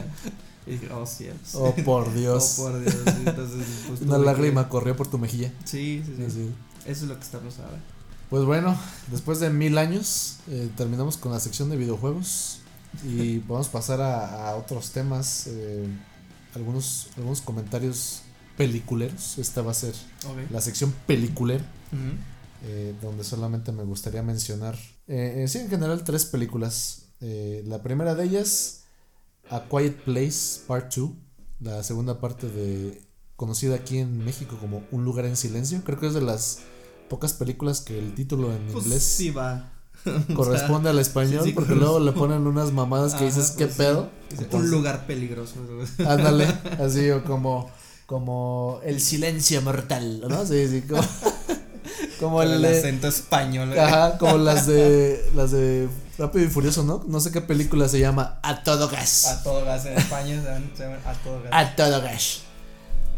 Oh, cielos. Oh, por Dios. Oh, por Dios. Entonces, pues, [laughs] Una que- lágrima corrió por tu mejilla. Sí, sí, sí. Así. Eso es lo que estamos ahora. Pues bueno, después de mil años, eh, terminamos con la sección de videojuegos y [laughs] vamos a pasar a, a otros temas, eh, algunos, algunos comentarios peliculeros. Esta va a ser la sección peliculera, eh, donde solamente me gustaría mencionar, eh, eh, sí, en general tres películas. Eh, la primera de ellas, A Quiet Place Part 2, la segunda parte de conocida aquí en México como Un lugar en silencio. Creo que es de las pocas películas que el título en Pues inglés sí va. [laughs] corresponde al español, sí, sí, porque luego le ponen unas mamadas que Ajá, dices, ¿qué pues sí. pedo? Entonces, un lugar peligroso. [laughs] Ándale, así o como, como el silencio mortal, ¿no? Sí, sí, como, como el, acento español. ¿eh? ajá, como las de, las de Rápido y Furioso, ¿no? No sé qué película se llama A Todo Gas. A todo gas en España se llaman a todo gas. A Todo Gas.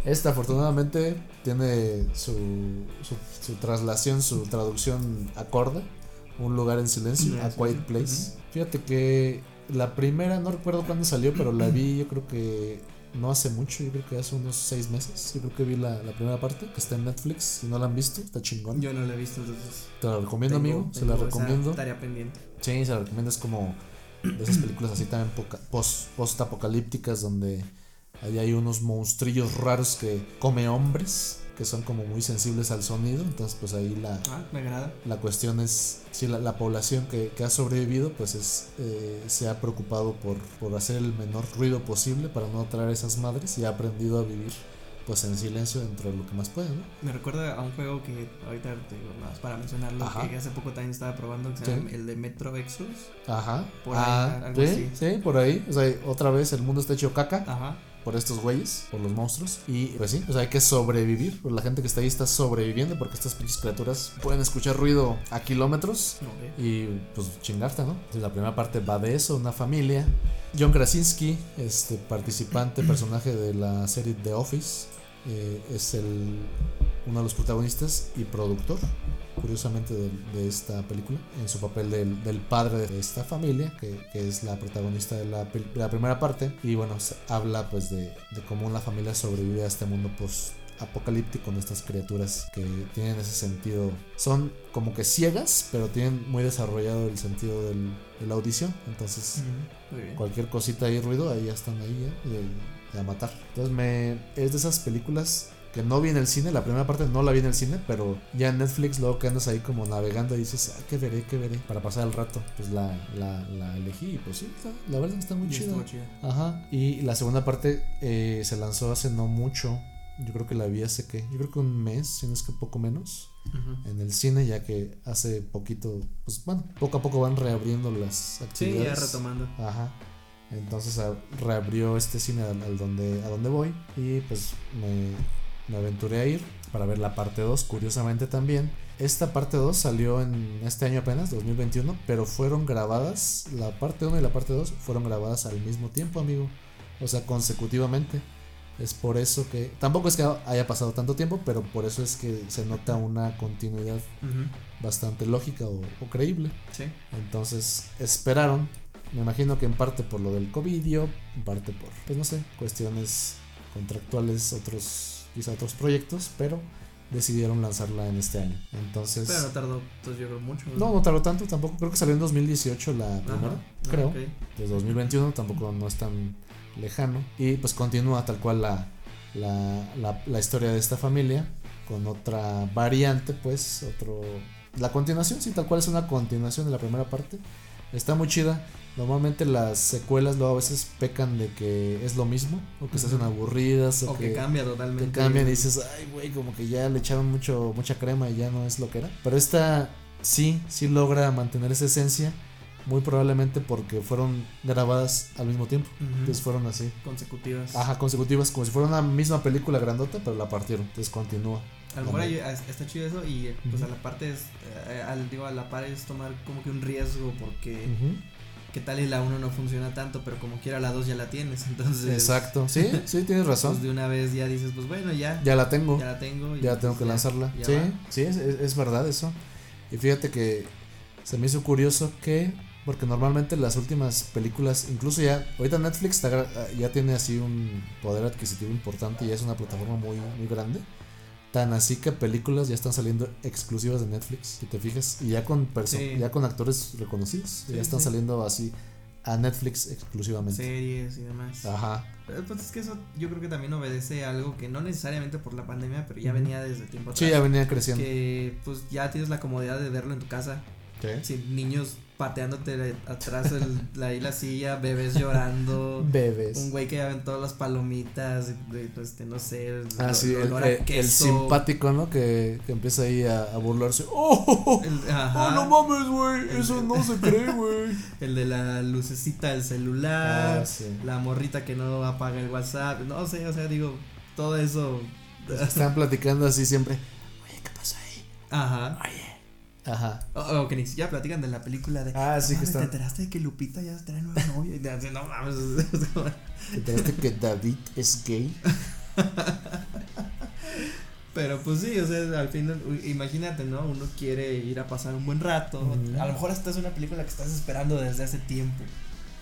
Esta afortunadamente tiene su, su, su traslación, su traducción acorde. Un lugar en silencio, A sí, Quiet sí. Place. Fíjate que la primera, no recuerdo cuándo salió, pero la vi yo creo que no hace mucho, yo creo que hace unos seis meses. Yo creo que vi la, la primera parte, que está en Netflix. Si no la han visto, está chingón. Yo no lo he visto, entonces. Te la recomiendo, tengo- amigo. Se la recomiendo. Tarea pendiente. Sí, se la recomiendo. Es como de esas películas así también poca- post, post-apocalípticas donde ahí hay unos monstrillos raros que come hombres, que son como muy sensibles al sonido. Entonces, pues ahí la, Ah, me agrada. la cuestión es, si la, la población que, que ha sobrevivido, pues es, eh, se ha preocupado por, por hacer el menor ruido posible para no atraer esas madres y ha aprendido a vivir pues en silencio dentro de lo que más puede, ¿no? Me recuerda a un juego que ahorita te digo más para mencionarlo, Ajá. que hace poco también estaba probando, que se Sí. llama el de Metro Exodus. Ajá. Por ahí, ah, algo sí, así. sí, por ahí. O sea, otra vez el mundo está hecho caca. Ajá. Por estos güeyes, por los monstruos. Y pues sí, o sea, hay que sobrevivir. Pues la gente que está ahí está sobreviviendo porque estas pinches criaturas pueden escuchar ruido a kilómetros y pues chingarte, ¿no? Entonces la primera parte va de eso, una familia. John Krasinski, este participante, [clears throat] personaje de la serie The Office, eh, es el uno de los protagonistas y productor, curiosamente, de, de esta película, en su papel del, del padre de esta familia, que, que es la protagonista de la, pel- de la primera parte. Y bueno, se habla pues de, de cómo una familia sobrevive a este mundo post apocalíptico con estas criaturas que tienen ese sentido son como que ciegas pero tienen muy desarrollado el sentido del- de la audición entonces cualquier cosita y ruido, ahí ya están ahí ¿eh? de, de a matar. Entonces me es de esas películas que no vi en el cine, la primera parte no la vi en el cine, pero ya en Netflix luego que andas ahí como navegando y dices, ah, qué veré, qué veré, para pasar el rato, pues la, la, la elegí y pues sí, está- la verdad está muy chida. Ajá, y la segunda parte eh, se lanzó hace no mucho, yo creo que la vi hace que, yo creo que un mes, si no es que poco menos Ujú. en el cine, ya que hace poquito, pues bueno, poco a poco van reabriendo las Sí, actividades. ya retomando. Ajá. Entonces a- reabrió este cine al, al donde, a donde voy y pues me, me aventuré a ir para ver la parte 2, curiosamente también. Esta parte 2 salió en este año apenas, 2021, pero fueron grabadas, la parte 1 y la parte 2 fueron grabadas al mismo tiempo, amigo. O sea, consecutivamente. Es por eso que, tampoco es que haya pasado tanto tiempo, pero por eso es que se nota una continuidad bastante lógica o, o creíble. Sí. Entonces esperaron, me imagino que en parte por lo del COVID, en parte por, pues no sé, cuestiones contractuales, otros, quizá otros proyectos, pero decidieron lanzarla en este año. Entonces, Pero no tardó, entonces yo creo mucho. no, no tardó tanto tampoco, creo que salió en 2018 la Ajá. primera, Ah, creo. ok. Desde 2021 tampoco no es tan lejano. Y pues continúa tal cual la, la, la, la historia de esta familia con otra variante, pues, otro... La continuación, sí, tal cual es una continuación de la primera parte, Está muy chida. Normalmente las secuelas luego a veces pecan de que es lo mismo, o que se hacen aburridas, o, O que, cambia que totalmente. cambian y dices, ay, güey, como que ya le echaron mucho, mucha crema y ya no es lo que era. Pero esta sí, sí logra mantener esa esencia, muy probablemente porque fueron grabadas al mismo tiempo. Entonces fueron así. consecutivas. Ajá, consecutivas, como si fuera una misma película grandota, pero la partieron. Entonces continúa. A lo mejor está chido eso y pues a la parte es, eh, al, digo, a la par es tomar como que un riesgo porque. Qué tal y la 1 no funciona tanto, pero como quiera la 2 ya la tienes, [laughs] entonces Exacto. Sí, [laughs] sí, tienes pues razón. de una vez ya dices, pues bueno, ya, Ya la tengo. ya la tengo. Ya tengo pues que lanzarla. ya Sí, va. sí, es, es- verdad eso. Y fíjate que se me hizo curioso que, porque normalmente las últimas películas, incluso ya, ahorita Netflix ya tiene así un poder adquisitivo importante y es una plataforma muy, muy grande. Tan así que películas ya están saliendo exclusivas de Netflix, si te fijas, y ya con Sí. ya con actores reconocidos, Sí, ya están sí. saliendo así a Netflix exclusivamente. series y demás. Ajá. Pues es que eso yo creo que también obedece a algo que no necesariamente por la pandemia, pero ya venía desde tiempo atrás. Sí, ya venía creciendo. que pues ya tienes la comodidad de verlo en tu casa, Sí. sin niños pateándote atrás el, la, ahí la silla, bebés llorando. Bebés. Un güey que aventó las palomitas, este, no sé, el, Ah, sí, el simpático, ¿no? Que, que empieza ahí a, a burlarse. ¡Oh! oh, oh! ¡Oh, no mames, güey! Eso no se cree, güey. [laughs] el de la lucecita del celular, Ah, sí. la morrita que no apaga el WhatsApp, no sé, o sea, digo, todo eso. Están platicando así siempre. Oye, ¿qué pasó ahí? Ajá. Oye. Ajá. O, o que ni siquiera platican de la película de. Ah, sí "No que está. ¿Te enteraste de que Lupita ya trae nueva novia? Y te hacen, no mames. [laughs] ¿Te enteraste que David es gay? [laughs] Pero pues sí, o sea, al fin, u- imagínate, ¿no? Uno quiere ir a pasar un buen rato. A lo mejor esta es una película que estás esperando desde hace tiempo.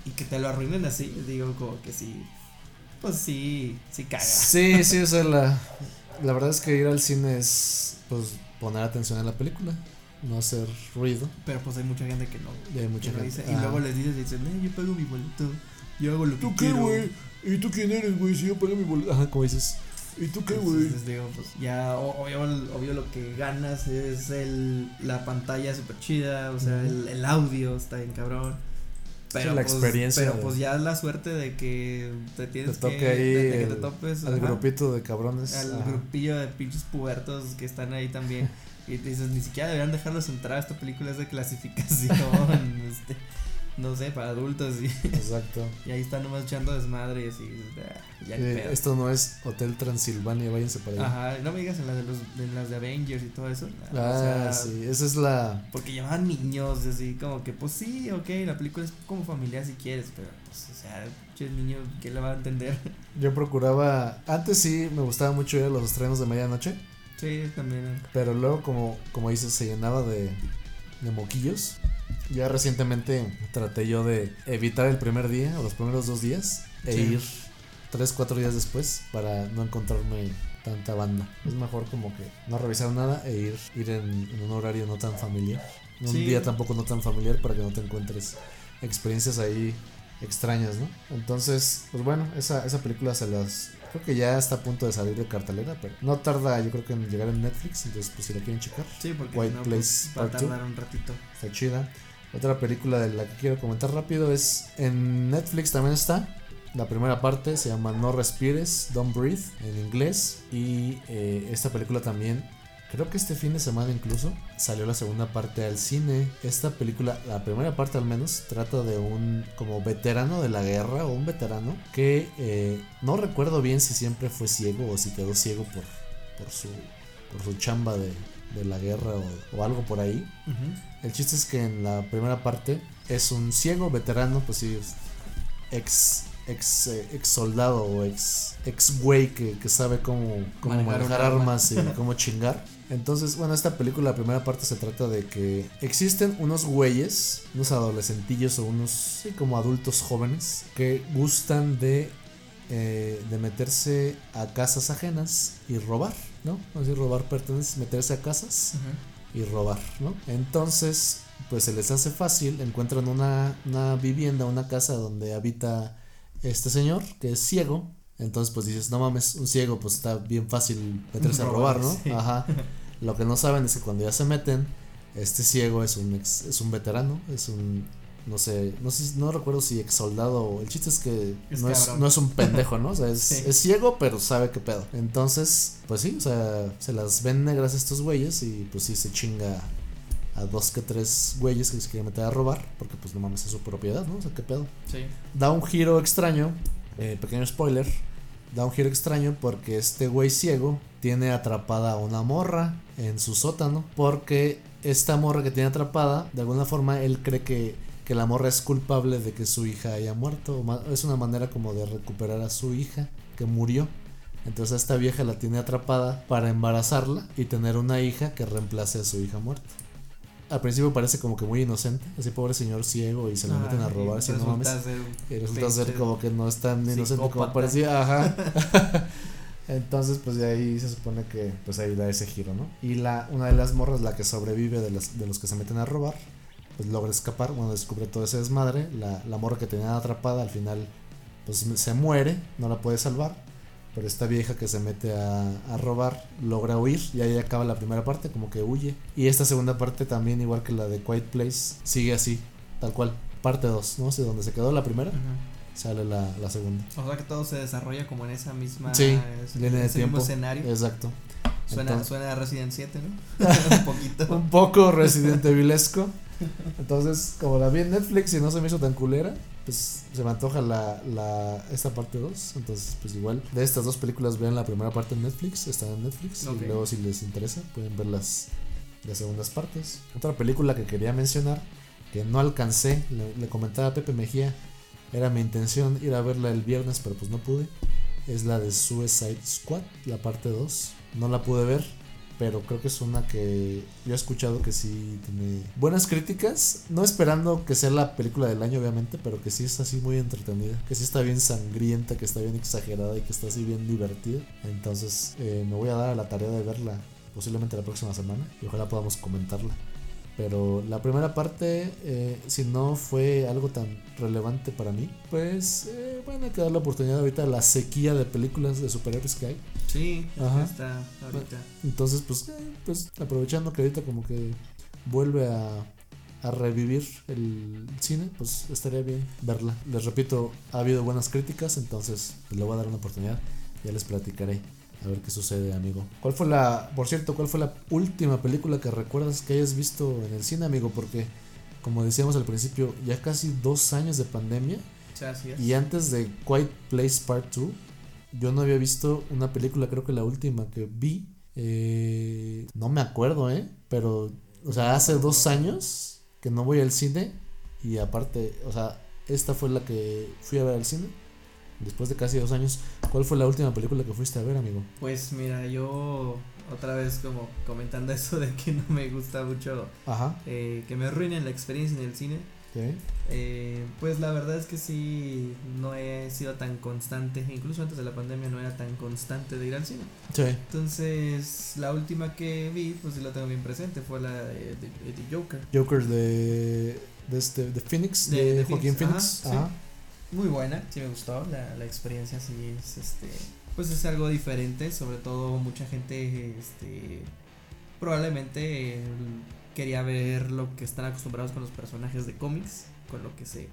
Y que te lo arruinen así, digo, como que sí. Pues sí, sí caga. Sí, sí, o sea, la, la verdad es que ir al cine es pues poner atención a la película, no hacer ruido. Pero pues hay mucha gente que no. Y hay mucha gente. dice, y Ah. luego les dices, dicen, eh, yo pago mi boleto. Yo hago lo que ¿Tú qué, quiero". güey? ¿Y tú quién eres, güey? Si yo pagué mi boleto. Ajá, como dices. ¿Y tú qué, güey? Entonces digo, pues ya obvio, obvio lo que ganas es el, la pantalla super chida, o sea, el, el audio está bien cabrón. Pero la pues, experiencia Pero de- pues ya la suerte de que te tienes Te toque que, ahí de, de que te topes Al grupito de cabrones. al ajá. grupillo de pinches pubertos que están ahí también. [laughs] Y te dices, ni siquiera deberían dejarlos entrar, esta película es de clasificación, [laughs] este, no sé, para adultos y, Exacto. [laughs] y ahí están nomás echando desmadre y así, ah, ya Eh, esto no es Hotel Transilvania, váyanse para allá. Ajá, no me digas en las de los en las de Avengers y todo eso. Ah, o sea, sí, esa es la. Porque llevaban niños, así como que, pues sí, ok, la película es como familiar si quieres, pero pues, o sea, che niño, ¿qué le va a entender? Yo procuraba. Antes sí me gustaba mucho ir a los estrenos de medianoche. Sí, también. Pero luego, como, como dices, se llenaba de, de moquillos. Ya recientemente traté yo de evitar el primer día o los primeros dos días e Sí. ir tres, cuatro días después para no encontrarme tanta banda. Es mejor como que no revisar nada e ir, ir en, en un horario no tan familiar. Un Sí. día tampoco no tan familiar para que no te encuentres experiencias ahí extrañas, ¿no? Entonces, pues bueno, esa, esa película se las... Creo que ya está a punto de salir de cartelera, pero no tarda yo creo que en llegar en Netflix, entonces pues si la quieren checar, Sí, porque White si no, Place pues, va a Part tardar un ratito. está chida. Otra película de la que quiero comentar rápido es en Netflix también está. La primera parte se llama No Respires, Don't Breathe en inglés. Y eh, esta película también, creo que este fin de semana incluso, salió la segunda parte al cine. Esta película, la primera parte al menos, trata de un como veterano de la guerra o un veterano que eh, no recuerdo bien si siempre fue ciego o si quedó ciego por, por, su, por su chamba de, de la guerra o- o algo por ahí. El chiste es que en la primera parte es un ciego veterano, pues sí, ex, ex, eh, ex soldado o ex, ex güey que, que sabe cómo, cómo Manejar manejar, armas y [laughs] cómo chingar. Entonces, bueno, esta película, la primera parte se trata de que existen unos güeyes, unos adolescentillos o unos, sí, como adultos jóvenes, que gustan de, eh, de meterse a casas ajenas y robar, ¿no? Así robar pertenencias, meterse a casas y robar, ¿no? Entonces, pues se les hace fácil, encuentran una, una vivienda, una casa donde habita este señor, que es ciego. Entonces, pues dices, no mames, un ciego, pues está bien fácil meterse a robar, ¿no? sí. Ajá. Lo que no saben es que cuando ya se meten, este ciego es un ex- es un veterano, es un no sé, no sé, no recuerdo si ex soldado el chiste es que Es no, es, no es un pendejo, ¿no? O sea, [laughs] es, Sí. es ciego, pero sabe qué pedo. Entonces, pues sí, o sea, se las ven negras estos güeyes y pues sí se chinga a dos que tres güeyes que se quieren meter a robar, porque pues no mames es su propiedad, ¿no? O sea, qué pedo. Sí. Da un giro extraño, eh, pequeño spoiler, da un giro extraño porque este güey ciego tiene atrapada a una morra en su sótano, porque esta morra que tiene atrapada, de alguna forma él cree que, que la morra es culpable de que su hija haya muerto, es una manera como de recuperar a su hija que murió. Entonces esta vieja la tiene atrapada para embarazarla y tener una hija que reemplace a su hija muerta. Al principio parece como que muy inocente, así pobre señor ciego y se lo meten a robar, así no mames. ser Y resulta ser como que no es tan inocente como parecía, ajá. [laughs] [laughs] Entonces, pues de ahí se supone que pues ahí da ese giro, ¿no? Y la una de las morras, la que sobrevive de, las, de los que se meten a robar, pues logra escapar, bueno, descubre todo ese desmadre, la, la morra que tenía atrapada al final pues se muere, no la puede salvar, pero esta vieja que se mete a, a robar logra huir y ahí acaba la primera parte, como que huye. Y esta segunda parte también, igual que la de Quiet Place, sigue así, tal cual, parte 2, ¿no? Sea, donde se quedó la primera, sale la, la segunda. O sea que todo se desarrolla como en esa misma Sí, ese- línea de ese mismo escenario. Exacto. Suena, Entonces- suena a Resident 7, ¿no? [laughs] [laughs] un poquito. Un poco Resident [laughs] Evilesco. [laughs] Entonces, como la vi en Netflix y no se me hizo tan culera, pues se me antoja la, la esta parte 2. Entonces, pues igual, de estas dos películas vean la primera parte en Netflix, están en Netflix. Y luego, si les interesa, pueden ver las, las segundas partes. Otra película que quería mencionar, que no alcancé, le, le comentaba a Pepe Mejía, era mi intención ir a verla el viernes, pero pues no pude. Es la de Suicide Squad, la parte 2. No la pude ver, pero creo que es una que yo he escuchado que sí tiene buenas críticas. No esperando que sea la película del año, obviamente, pero que sí es así muy entretenida. Que sí está bien sangrienta, que está bien exagerada y que está así bien divertida. Entonces, eh, me voy a dar a la tarea de verla posiblemente la próxima semana y ojalá podamos comentarla. Pero la primera parte, eh, si no fue algo tan relevante para mí, pues eh, bueno, hay que dar la oportunidad ahorita a la sequía de películas de superhéroes que hay. Sí, Ajá. está ahorita. Entonces, pues, eh, pues aprovechando que ahorita como que vuelve a, a revivir el cine, pues estaría bien verla. Les repito, ha habido buenas críticas, entonces pues, le voy a dar una oportunidad. Ya les platicaré. A ver qué sucede, amigo. ¿Cuál fue la, por cierto, cuál fue la última película que recuerdas que hayas visto en el cine, amigo? Porque, como decíamos al principio, ya casi dos años de pandemia. Así es. Y antes de Quiet Place Part 2, yo no había visto una película, creo que la última que vi, eh, no me acuerdo, ¿eh? Pero, o sea, hace dos años que no voy al cine y aparte, o sea, esta fue la que fui a ver al cine. Después de casi dos años, ¿cuál fue la última película que fuiste a ver, amigo? Pues mira, yo otra vez como comentando [laughs] eso de que no me gusta mucho Ajá, eh, que me arruinen la experiencia en el cine. Eh, pues la verdad es que sí, no he sido tan constante, incluso antes de la pandemia no era tan constante de ir al cine. Sí, Entonces, la última que vi, pues sí la tengo bien presente, fue la de, de- de Joker. Joker de, de, este, de Phoenix, de, Joaquín Phoenix, Phoenix. ajá, Ajá, Muy buena, sí me gustó, la, la experiencia sí es este, pues es algo diferente, sobre todo mucha gente este probablemente quería ver lo que están acostumbrados con los personajes de cómics, con lo que se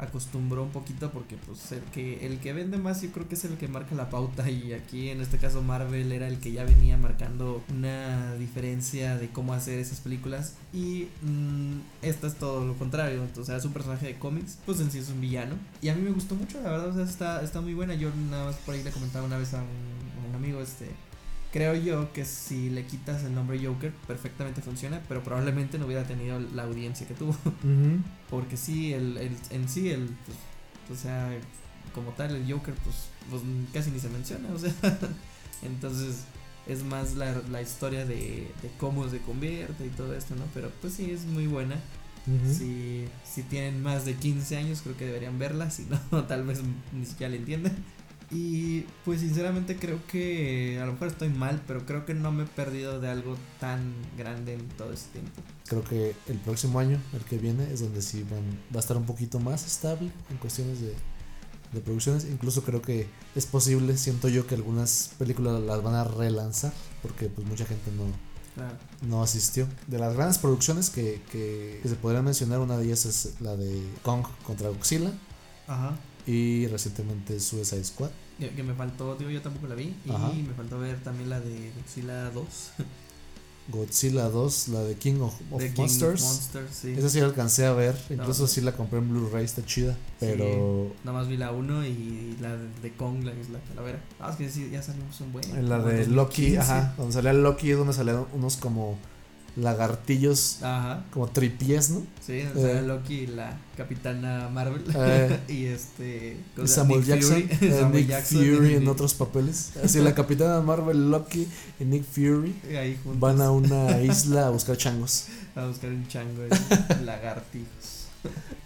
acostumbró un poquito porque pues el que el que vende más yo creo que es el que marca la pauta. Y aquí en este caso Marvel era el que ya venía marcando una diferencia de cómo hacer esas películas. Y mm, esta es todo lo contrario. Entonces es un personaje de cómics pues en sí es un villano. Y a mí me gustó mucho la verdad. O sea está está muy buena. Yo nada más por ahí le comentaba una vez a un, a un amigo este creo yo que si le quitas el nombre Joker perfectamente funciona pero probablemente no hubiera tenido la audiencia que tuvo [laughs] porque sí, el, el- en sí, el, pues, o sea, como tal, el Joker, pues, pues casi ni se menciona, o sea, [laughs] entonces es más la, la historia de, de cómo se convierte y todo esto, ¿no? Pero pues sí, es muy buena. Si, si tienen más de 15 años, creo que deberían verla, si no, [laughs] tal vez ni siquiera la entienden. Y pues sinceramente creo que a lo mejor estoy mal, pero creo que no me he perdido de algo tan grande en todo este tiempo. Creo que el próximo año, el que viene, es donde sí van, va a estar un poquito más estable en cuestiones de, de producciones. Incluso creo que es posible, siento yo, que algunas películas las van a relanzar, porque pues mucha gente no, Claro. no asistió. De las grandes producciones que, que, que se podrían mencionar, una de ellas es la de Kong contra Godzilla Ajá. Y recientemente Suicide Squad. Que, que me faltó, digo, yo tampoco la vi. Y Ajá. me faltó ver también la de Godzilla 2. Godzilla 2, la de King of, of de King Monsters. Monsters, sí. Esa sí la alcancé a ver, incluso No. sí la compré en Blu-ray, está chida. Pero Nada más vi la 1 y la de Kong, la isla calavera. Ah, es que sí, ya salimos un buen. en la de 2015. Loki, ajá, donde salía Loki es donde salían unos como lagartillos, Ajá. como tripies, ¿no? Sí, o sea, Eh. Loki y la capitana Marvel. Eh. [laughs] y este. Y. Samuel Nick Jackson, Fury. [laughs] eh, Samuel Nick Jackson Fury y- en otros papeles. [laughs] Así la capitana Marvel, Loki y Nick Fury y Ahí van a una isla a buscar changos. a buscar un chango de lagartijos.